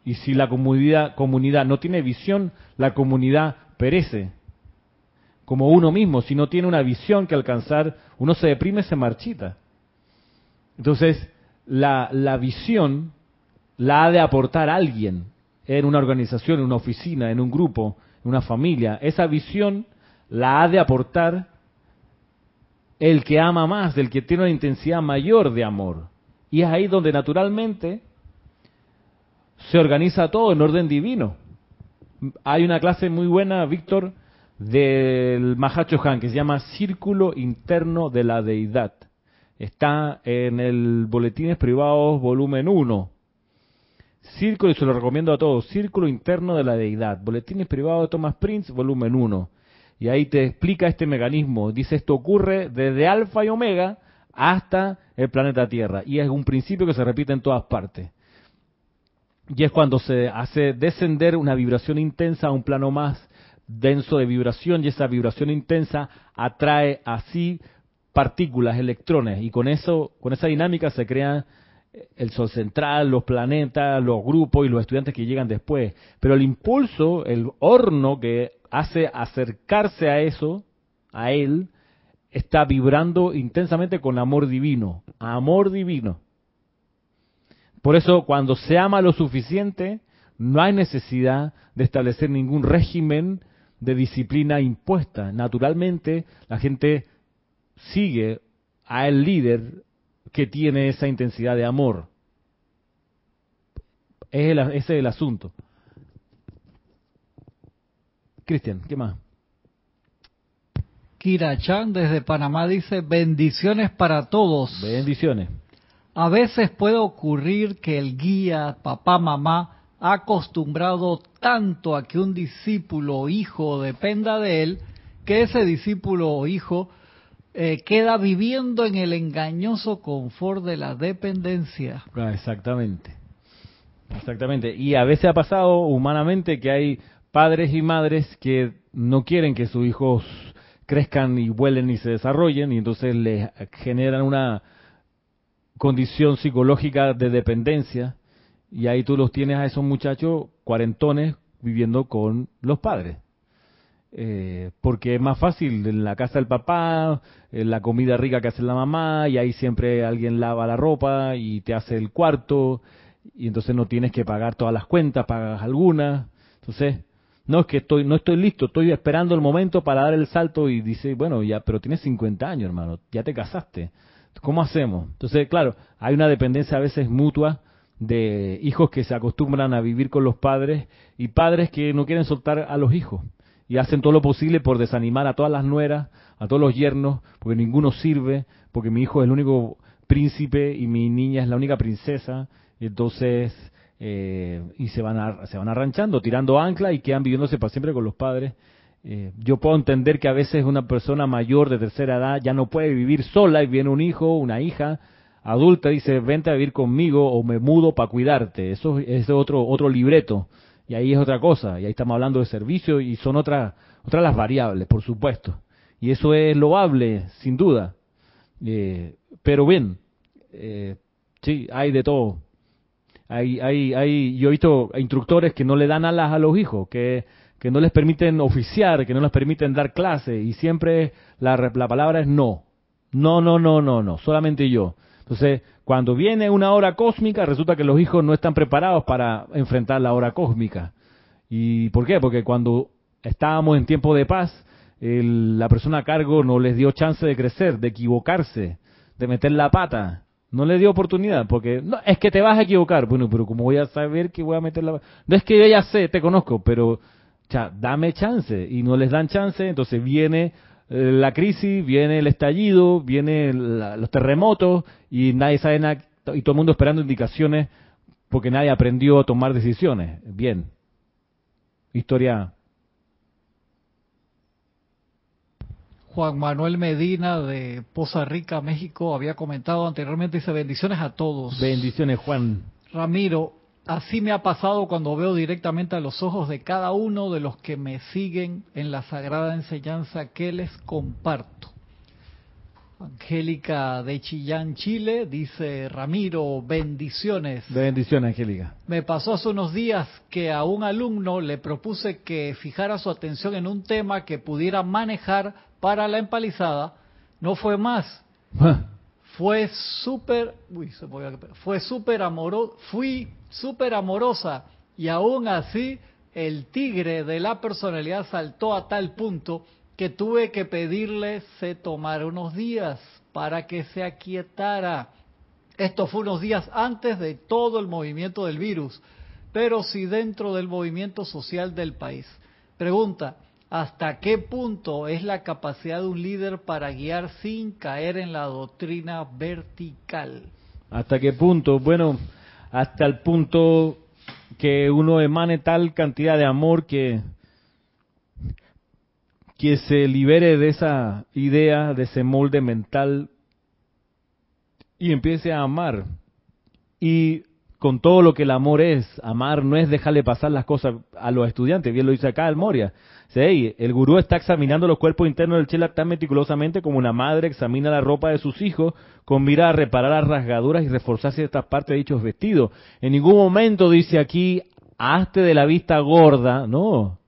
y si la comunidad, comunidad no tiene visión, la comunidad perece. Como uno mismo, si no tiene una visión que alcanzar, uno se deprime, se marchita. Entonces, la, la visión la ha de aportar alguien en una organización, en una oficina, en un grupo, en una familia. Esa visión la ha de aportar el que ama más, el que tiene una intensidad mayor de amor. Y es ahí donde naturalmente se organiza todo en orden divino. Hay una clase muy buena, Víctor, del Mahacho Han, que se llama Círculo Interno de la Deidad. Está en el Boletines Privados, volumen 1. Círculo, y se lo recomiendo a todos, Círculo Interno de la Deidad. Boletines Privados de Thomas Prince, volumen 1. Y ahí te explica este mecanismo. Dice, esto ocurre desde alfa y omega hasta el planeta Tierra. Y es un principio que se repite en todas partes. Y es cuando se hace descender una vibración intensa a un plano más denso de vibración y esa vibración intensa atrae así partículas, electrones y con eso, con esa dinámica se crea el sol central, los planetas, los grupos y los estudiantes que llegan después. Pero el impulso, el horno que hace acercarse a eso, a él, está vibrando intensamente con amor divino, amor divino. Por eso, cuando se ama lo suficiente, no hay necesidad de establecer ningún régimen de disciplina impuesta. Naturalmente, la gente sigue a el líder que tiene esa intensidad de amor. Es ese es el asunto. Cristian, ¿qué más? Kira Chan desde Panamá dice bendiciones para todos. Bendiciones. A veces puede ocurrir que el guía, papá, mamá, ha acostumbrado tanto a que un discípulo o hijo dependa de él, que ese discípulo o hijo eh, queda viviendo en el engañoso confort de la dependencia. Ah, exactamente. Exactamente. Y a veces ha pasado humanamente que hay padres y madres que no quieren que sus hijos crezcan y vuelen y se desarrollen y entonces les generan una condición psicológica de dependencia y ahí tú los tienes a esos muchachos cuarentones viviendo con los padres. Eh, porque es más fácil en la casa del papá, en la comida rica que hace la mamá, y ahí siempre alguien lava la ropa y te hace el cuarto, y entonces no tienes que pagar todas las cuentas, pagas algunas. Entonces, no es que estoy, no estoy listo, estoy esperando el momento para dar el salto y dice, bueno, ya, pero tienes 50 años, hermano, ya te casaste. ¿Cómo hacemos? Entonces, claro, hay una dependencia a veces mutua de hijos que se acostumbran a vivir con los padres y padres que no quieren soltar a los hijos y hacen todo lo posible por desanimar a todas las nueras, a todos los yernos, porque ninguno sirve, porque mi hijo es el único príncipe y mi niña es la única princesa, y entonces eh, y se van se van arranchando, tirando ancla y quedan viviéndose para siempre con los padres eh, yo puedo entender que a veces una persona mayor de tercera edad ya no puede vivir sola y viene un hijo, una hija adulta dice, vente a vivir conmigo o me mudo para cuidarte. Eso es otro, otro libreto. Y ahí es otra cosa. Y ahí estamos hablando de servicio y son otras otras las variables, por supuesto. Y eso es loable, sin duda. Eh, pero bien, eh, sí, hay de todo. Hay, hay, hay, yo he visto instructores que no le dan alas a los hijos, que, que no les permiten oficiar, que no les permiten dar clase, y siempre la, la palabra es no. No, no, no, no, no, solamente yo. Entonces, cuando viene una hora cósmica, resulta que los hijos no están preparados para enfrentar la hora cósmica. ¿Y por qué? Porque cuando estábamos en tiempo de paz, la persona a cargo no les dio chance de crecer, de equivocarse, de meter la pata. No le dio oportunidad, porque no, es que te vas a equivocar. Bueno, pero como voy a saber que voy a meter la pata? No es que yo ya sé, te conozco, pero dame chance. Y no les dan chance, entonces viene eh, la crisis, viene el estallido, viene los terremotos y nadie sabe nada, y todo el mundo esperando indicaciones porque nadie aprendió a tomar decisiones. Bien. Historia Juan Manuel Medina de Poza Rica, México, había comentado anteriormente, dice bendiciones a todos. Bendiciones, Juan. Ramiro, así me ha pasado cuando veo directamente a los ojos de cada uno de los que me siguen en la sagrada enseñanza que les comparto. Angélica de Chillán, Chile, dice Ramiro, bendiciones. Bendiciones, Angélica. Me pasó hace unos días que a un alumno le propuse que fijara su atención en un tema que pudiera manejar para la empalizada no fue más. Fue súper, fue súper amoroso, fui súper amorosa y aún así el tigre de la personalidad saltó a tal punto que tuve que pedirle se tomara unos días para que se aquietara. Esto fue unos días antes de todo el movimiento del virus, pero sí dentro del movimiento social del país. Pregunta, hasta qué punto es la capacidad de un líder para guiar sin caer en la doctrina vertical. ¿Hasta qué punto? Bueno, hasta el punto que uno emane tal cantidad de amor que que se libere de esa idea, de ese molde mental y empiece a amar. Y con todo lo que el amor es, amar no es dejarle pasar las cosas a los estudiantes, bien lo dice acá el Moria, el gurú está examinando los cuerpos internos del chela tan meticulosamente como una madre examina la ropa de sus hijos con mira a reparar las rasgaduras y reforzar ciertas partes de dichos vestidos. En ningún momento dice aquí, hazte de la vista gorda, no.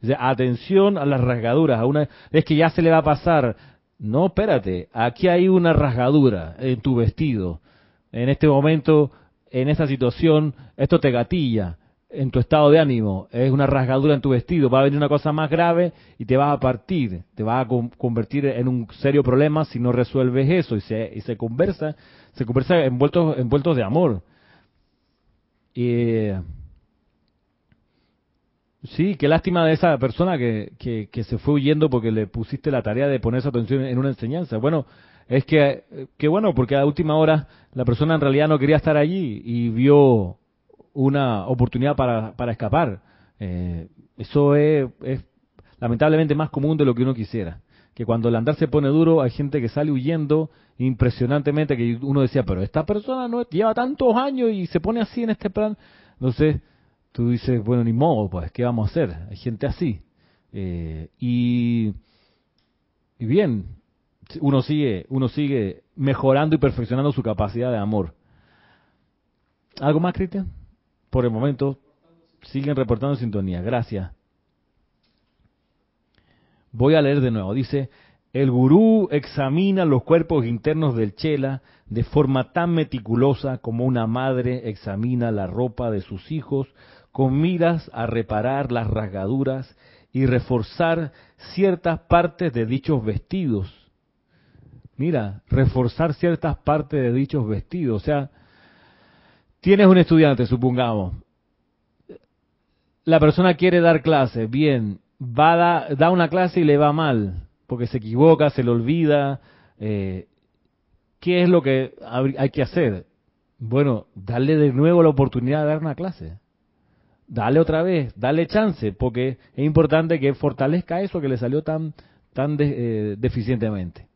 Dice, atención a las rasgaduras, a una, es que ya se le va a pasar. No, espérate, aquí hay una rasgadura en tu vestido. En este momento, en esta situación, esto te gatilla en tu estado de ánimo, es una rasgadura en tu vestido, va a venir una cosa más grave y te vas a partir, te vas a convertir en un serio problema si no resuelves eso y se, y se conversa, se conversa envueltos, envueltos de amor. Y, sí, qué lástima de esa persona que, que, que se fue huyendo porque le pusiste la tarea de poner su atención en una enseñanza. Bueno, es que, que bueno, porque a última hora la persona en realidad no quería estar allí y vio una oportunidad para, para escapar. Eh, eso es, lamentablemente más común de lo que uno quisiera. Que cuando el andar se pone duro hay gente que sale huyendo impresionantemente que uno decía, pero esta persona no lleva tantos años y se pone así en este plan. Entonces tú dices, bueno, ni modo, pues, ¿qué vamos a hacer? Hay gente así. Eh, y, y bien, uno sigue, uno sigue mejorando y perfeccionando su capacidad de amor. ¿Algo más, Cristian? por el momento siguen reportando sintonía. Gracias. Voy a leer de nuevo. Dice, el gurú examina los cuerpos internos del chela de forma tan meticulosa como una madre examina la ropa de sus hijos con miras a reparar las rasgaduras y reforzar ciertas partes de dichos vestidos. Mira, reforzar ciertas partes de dichos vestidos. O sea, Tienes un estudiante, supongamos. La persona quiere dar clase, bien, va a da, una clase y le va mal, porque se equivoca, se le olvida. Eh, ¿Qué es lo que hay que hacer? Bueno, darle de nuevo la oportunidad de dar una clase. Dale otra vez, dale chance, porque es importante que fortalezca eso que le salió tan, tan eh, deficientemente.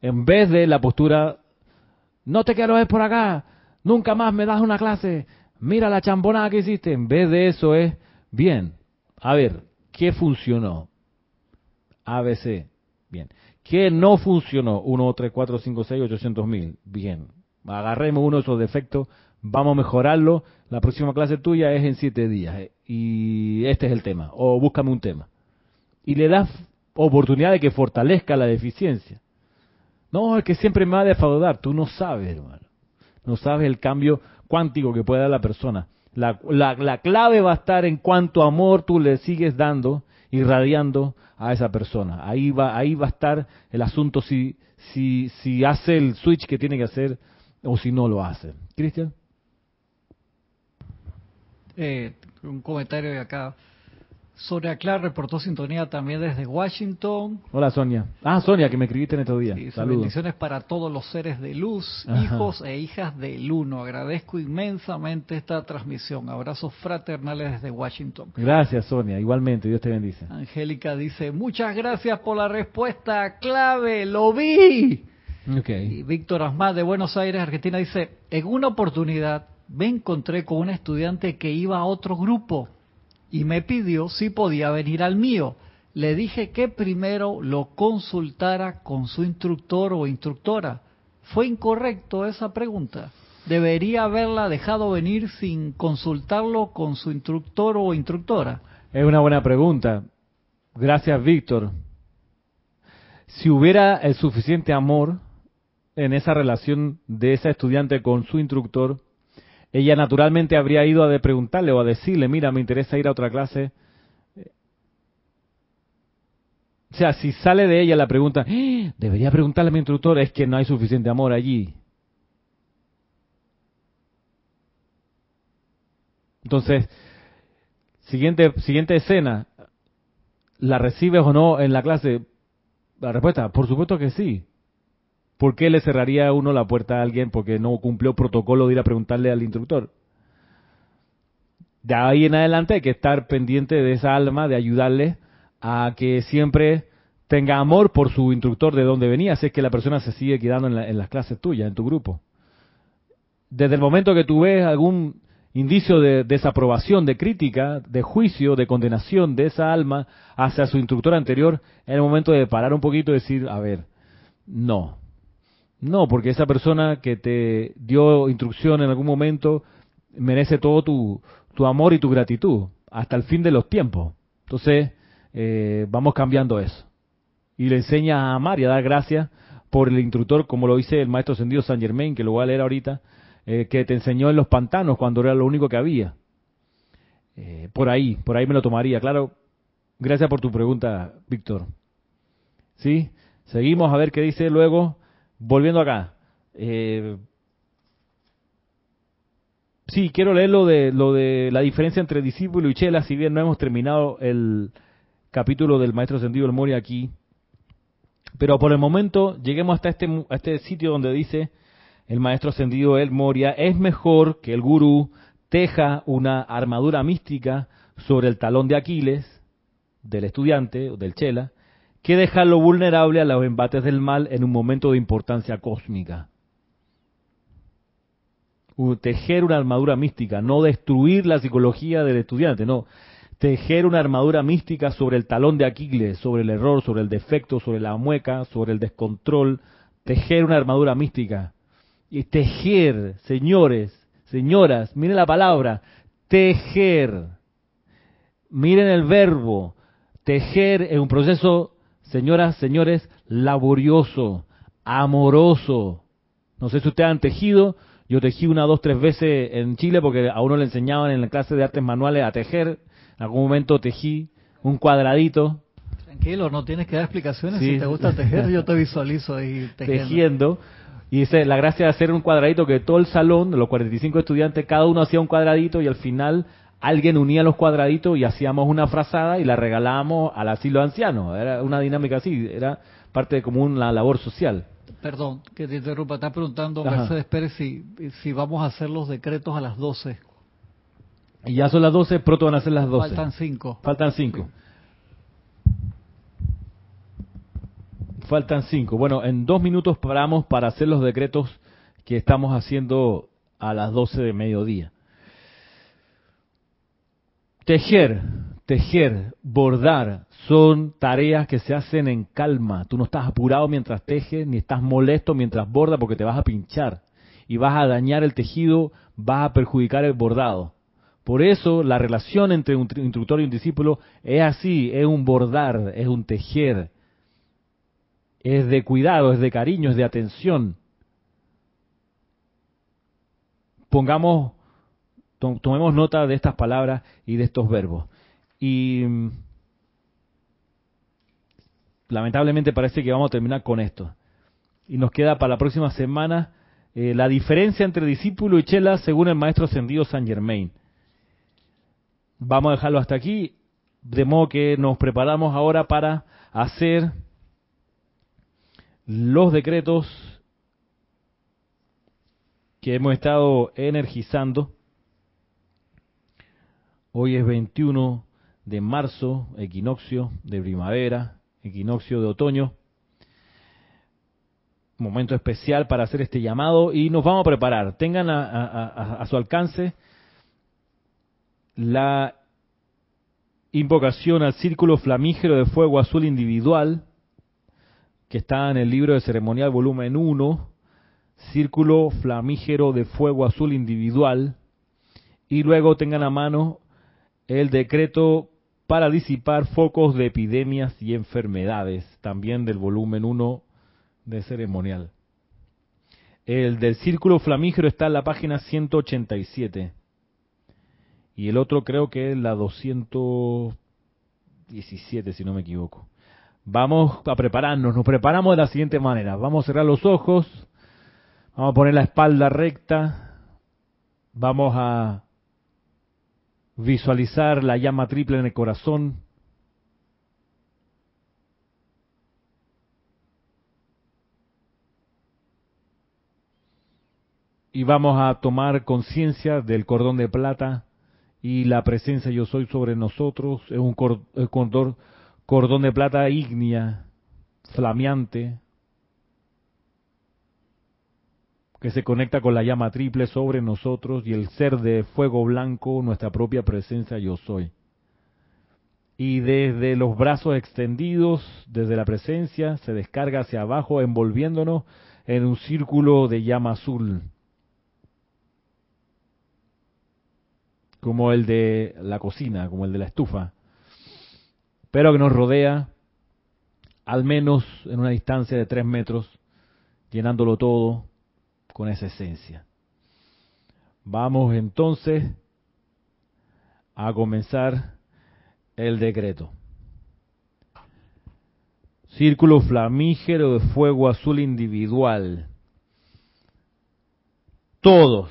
En vez de la postura no te quiero ver por acá, nunca más me das una clase, mira la chambonada que hiciste. En vez de eso es, bien, a ver, ¿qué funcionó? ABC, bien. ¿Qué no funcionó? 1, 3, 4, 5, 6, 800 mil. Bien. Agarremos uno de esos defectos, vamos a mejorarlo. La próxima clase tuya es en siete días. eh, Y este es el tema. O búscame un tema. Y le das oportunidad de que fortalezca la deficiencia. No, es que siempre me va a defraudar. Tú no sabes, hermano. No sabes el cambio cuántico que puede dar la persona. La, la, la clave va a estar en cuánto amor tú le sigues dando, irradiando a esa persona. Ahí va, ahí va a estar el asunto si, si, si hace el switch que tiene que hacer o si no lo hace. Cristian. Eh, un comentario de acá. Sonia Clark reportó sintonía también desde Washington. Hola Sonia. Ah, Sonia, que me escribiste en estos días. Sí, Saludos. bendiciones para todos los seres de luz, Ajá. hijos e hijas del uno. Agradezco inmensamente esta transmisión. Abrazos fraternales desde Washington. Gracias Sonia, igualmente, Dios te bendice. Angélica dice, muchas gracias por la respuesta clave, lo vi. Ok. Y Víctor Asmad de Buenos Aires, Argentina, dice, en una oportunidad me encontré con una estudiante que iba a otro grupo y me pidió si podía venir al mío. Le dije que primero lo consultara con su instructor o instructora. ¿Fue incorrecto esa pregunta? ¿Debería haberla dejado venir sin consultarlo con su instructor o instructora? Es una buena pregunta. Gracias, Víctor. Si hubiera el suficiente amor en esa relación de esa estudiante con su instructor, ella naturalmente habría ido a preguntarle o a decirle, mira, me interesa ir a otra clase. O sea, si sale de ella la pregunta, "Ah, debería preguntarle a mi instructor, es que no hay suficiente amor allí. Entonces, siguiente, siguiente escena, ¿la recibes o no en la clase? La respuesta, por supuesto que sí. ¿Por qué le cerraría uno la puerta a alguien porque no cumplió protocolo de ir a preguntarle al instructor? De ahí en adelante hay que estar pendiente de esa alma, de ayudarle a que siempre tenga amor por su instructor de donde venía, si es que la persona se sigue quedando en, la- en las clases tuyas, en tu grupo. Desde el momento que tú ves algún indicio de desaprobación, de crítica, de juicio, de condenación de esa alma hacia su instructor anterior, es el momento de parar un poquito y decir, a ver, no, no, porque esa persona que te dio instrucción en algún momento merece todo tu, amor y tu gratitud hasta el fin de los tiempos. Entonces, eh, vamos cambiando eso. Y le enseña a amar y a dar gracias por el instructor, como lo dice el maestro ascendido San Germain, que lo voy a leer ahorita, eh, que te enseñó en los pantanos cuando era lo único que había. Eh, por ahí, por ahí me lo tomaría. Claro, gracias por tu pregunta, Víctor. ¿Sí? Seguimos a ver qué dice luego. Volviendo acá. Eh, sí, quiero leer lo de, lo de la diferencia entre discípulo y chela, si bien no hemos terminado el capítulo del Maestro Ascendido El Moria aquí. Pero por el momento lleguemos hasta este, a este sitio donde dice el Maestro Ascendido El Moria, es mejor que el gurú teja una armadura mística sobre el talón de Aquiles del estudiante o del chela, que dejarlo vulnerable a los embates del mal en un momento de importancia cósmica. Tejer una armadura mística, no destruir la psicología del estudiante, no. Tejer una armadura mística sobre el talón de Aquiles, sobre el error, sobre el defecto, sobre la mueca, sobre el descontrol. Tejer una armadura mística. Y tejer, señores, señoras, miren la palabra, tejer. Miren el verbo. Tejer es un proceso, señoras, señores, laborioso, amoroso. No sé si ustedes han tejido. Yo tejí una, dos, tres veces en Chile porque a uno le enseñaban en la clase de artes manuales a tejer. En algún momento tejí un cuadradito Tranquilo, no tienes que dar explicaciones. Sí. Si te gusta tejer, yo te visualizo ahí tejiendo. tejiendo. Y dice, la gracia de hacer un cuadradito que todo el salón, de los 45 estudiantes, cada uno hacía un cuadradito y al final alguien unía los cuadraditos y hacíamos una frazada y la regalábamos al asilo de ancianos. Era una dinámica así, era parte de como una labor social. Perdón, que te interrumpa. Está preguntando Ajá. Mercedes Pérez si, si vamos a hacer los decretos a las 12. Y ya son las 12, pronto van a ser las 12. Faltan 5. Faltan cinco. Faltan cinco. Bueno, en dos minutos paramos para hacer los decretos que estamos haciendo a las 12 de mediodía. Tejer, tejer, bordar, son tareas que se hacen en calma. Tú no estás apurado mientras tejes, ni estás molesto mientras bordas porque te vas a pinchar y vas a dañar el tejido, vas a perjudicar el bordado. Por eso la relación entre un instructor y un discípulo es así, es un bordar, es un tejer, es de cuidado, es de cariño, es de atención. Pongamos, tomemos nota de estas palabras y de estos verbos. Y mm, lamentablemente parece que vamos a terminar con esto. Y nos queda para la próxima semana eh, la diferencia entre discípulo y chela según el maestro ascendido San Germain. Vamos a dejarlo hasta aquí, de modo que nos preparamos ahora para hacer los decretos que hemos estado energizando. Hoy es 21 de marzo, equinoccio de primavera, equinoccio de otoño. Momento especial para hacer este llamado y nos vamos a preparar. Tengan a, su alcance la invocación al círculo flamígero de fuego azul individual que está en el libro de ceremonial volumen 1, círculo flamígero de fuego azul individual, y luego tengan a mano el decreto para disipar focos de epidemias y enfermedades, también del volumen 1 de ceremonial. El del círculo flamígero está en la página 187. Y el otro creo que es la 217, si no me equivoco. Vamos a prepararnos, nos preparamos de la siguiente manera. Vamos a cerrar los ojos, vamos a poner la espalda recta, vamos a visualizar la llama triple en el corazón. Y vamos a tomar conciencia del cordón de plata y la presencia yo soy sobre nosotros. Es un cordón cordón de plata ígnea, flameante, que se conecta con la llama triple sobre nosotros y el ser de fuego blanco, nuestra propia presencia yo soy. Y desde los brazos extendidos, desde la presencia, se descarga hacia abajo, envolviéndonos en un círculo de llama azul, como el de la cocina, como el de la estufa pero que nos rodea al menos en una distancia de tres metros, llenándolo todo con esa esencia. Vamos entonces a comenzar el decreto. Círculo flamígero de fuego azul individual. Todos,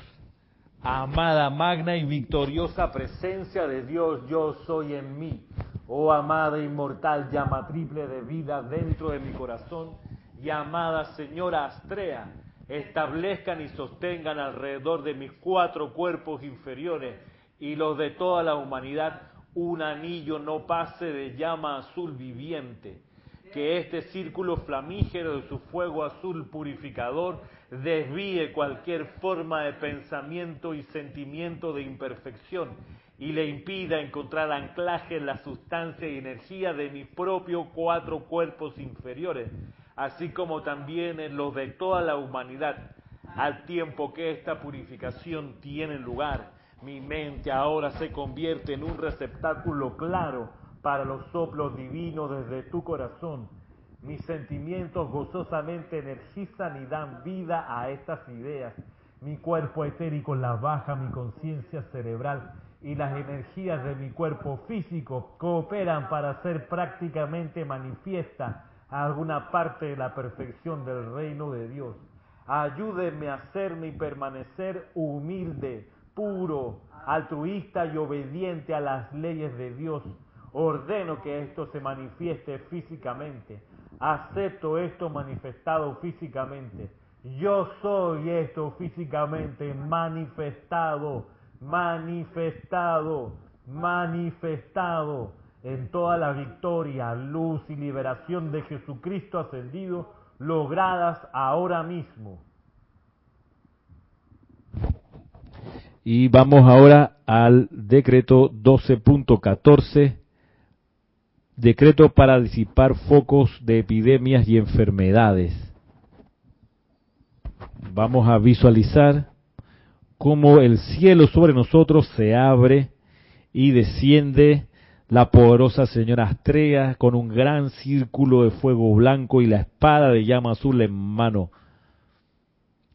amada, magna y victoriosa presencia de Dios, yo soy en mí Oh amada inmortal llama triple de vida dentro de mi corazón y amada señora Astrea, establezcan y sostengan alrededor de mis cuatro cuerpos inferiores y los de toda la humanidad un anillo no pase de llama azul viviente, que este círculo flamígero de su fuego azul purificador desvíe cualquier forma de pensamiento y sentimiento de imperfección y le impida encontrar anclaje en la sustancia y energía de mis propios cuatro cuerpos inferiores, así como también en los de toda la humanidad, al tiempo que esta purificación tiene lugar. Mi mente ahora se convierte en un receptáculo claro para los soplos divinos desde tu corazón. Mis sentimientos gozosamente energizan y dan vida a estas ideas. Mi cuerpo etérico las baja mi conciencia cerebral y las energías de mi cuerpo físico cooperan para hacer prácticamente manifiesta alguna parte de la perfección del reino de Dios. Ayúdenme a hacerme y permanecer humilde, puro, altruista y obediente a las leyes de Dios. Ordeno que esto se manifieste físicamente. Acepto esto manifestado físicamente. Yo soy esto físicamente manifestado manifestado, manifestado en toda la victoria, luz y liberación de Jesucristo ascendido, logradas ahora mismo. Y vamos ahora al decreto 12.14, decreto para disipar focos de epidemias y enfermedades. Vamos a visualizar cómo el cielo sobre nosotros se abre y desciende la poderosa señora Astrea con un gran círculo de fuego blanco y la espada de llama azul en mano.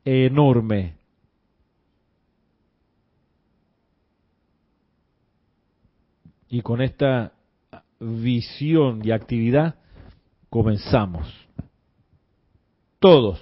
Enorme. Y con esta visión y actividad comenzamos. Todos.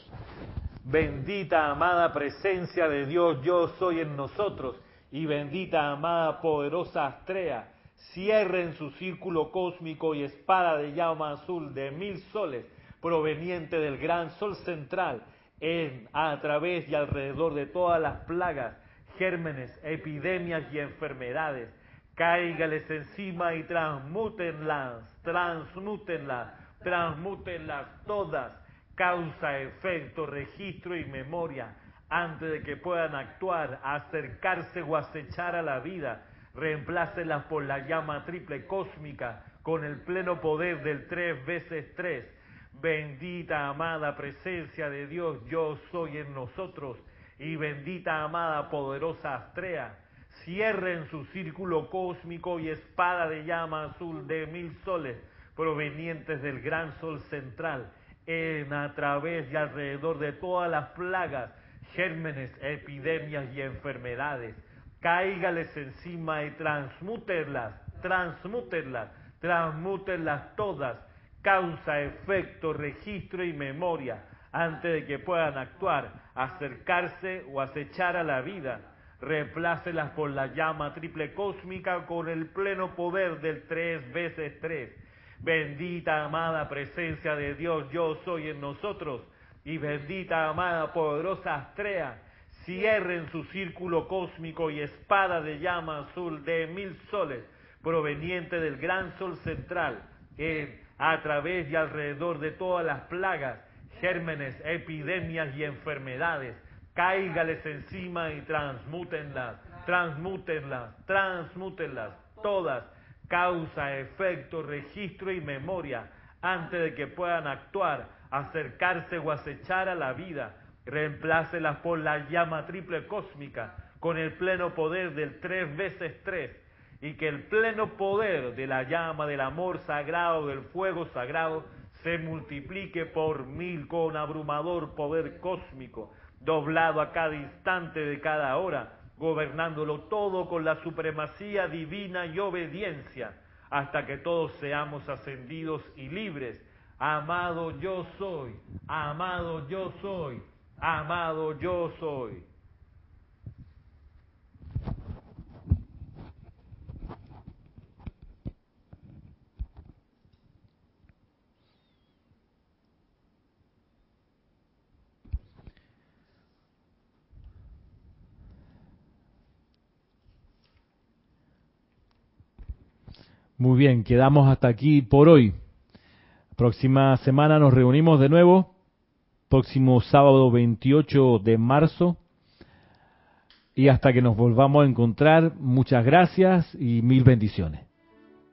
Bendita amada presencia de Dios, yo soy en nosotros. Y bendita amada poderosa Astrea cierren su círculo cósmico y espada de llama azul de mil soles proveniente del gran sol central en, a través y alrededor de todas las plagas, gérmenes, epidemias y enfermedades. Cáigales encima y transmútenlas, transmútenlas, transmútenlas todas, causa, efecto, registro y memoria, antes de que puedan actuar, acercarse o acechar a la vida reemplácelas por la llama triple cósmica con el pleno poder del tres veces tres. Bendita amada presencia de Dios, yo soy en nosotros, y bendita amada poderosa Astrea, cierren su círculo cósmico y espada de llama azul de mil soles provenientes del gran sol central, en a través y alrededor de todas las plagas, gérmenes, epidemias y enfermedades cáigales encima y transmútenlas, transmútenlas, transmútenlas todas, causa, efecto, registro y memoria, antes de que puedan actuar, acercarse o acechar a la vida. Reemplácelas por la llama triple cósmica con el pleno poder del tres veces tres. Bendita amada presencia de Dios, yo soy en nosotros, y bendita amada poderosa Astrea, cierren su círculo cósmico y espada de llama azul de mil soles proveniente del gran sol central, que a través y alrededor de todas las plagas, gérmenes, epidemias y enfermedades, cáigales encima y transmútenlas, transmútenlas, transmútenlas, todas, causa, efecto, registro y memoria, antes de que puedan actuar, acercarse o acechar a la vida, reemplácelas por la llama triple cósmica con el pleno poder del tres veces tres y que el pleno poder de la llama del amor sagrado, del fuego sagrado, se multiplique por mil con abrumador poder cósmico, doblado a cada instante de cada hora, gobernándolo todo con la supremacía divina y obediencia, hasta que todos seamos ascendidos y libres. Amado yo soy, amado yo soy, amado yo soy. Muy bien, quedamos hasta aquí por hoy. Próxima semana nos reunimos de nuevo próximo sábado 28 de marzo. Y hasta que nos volvamos a encontrar, muchas gracias y mil bendiciones.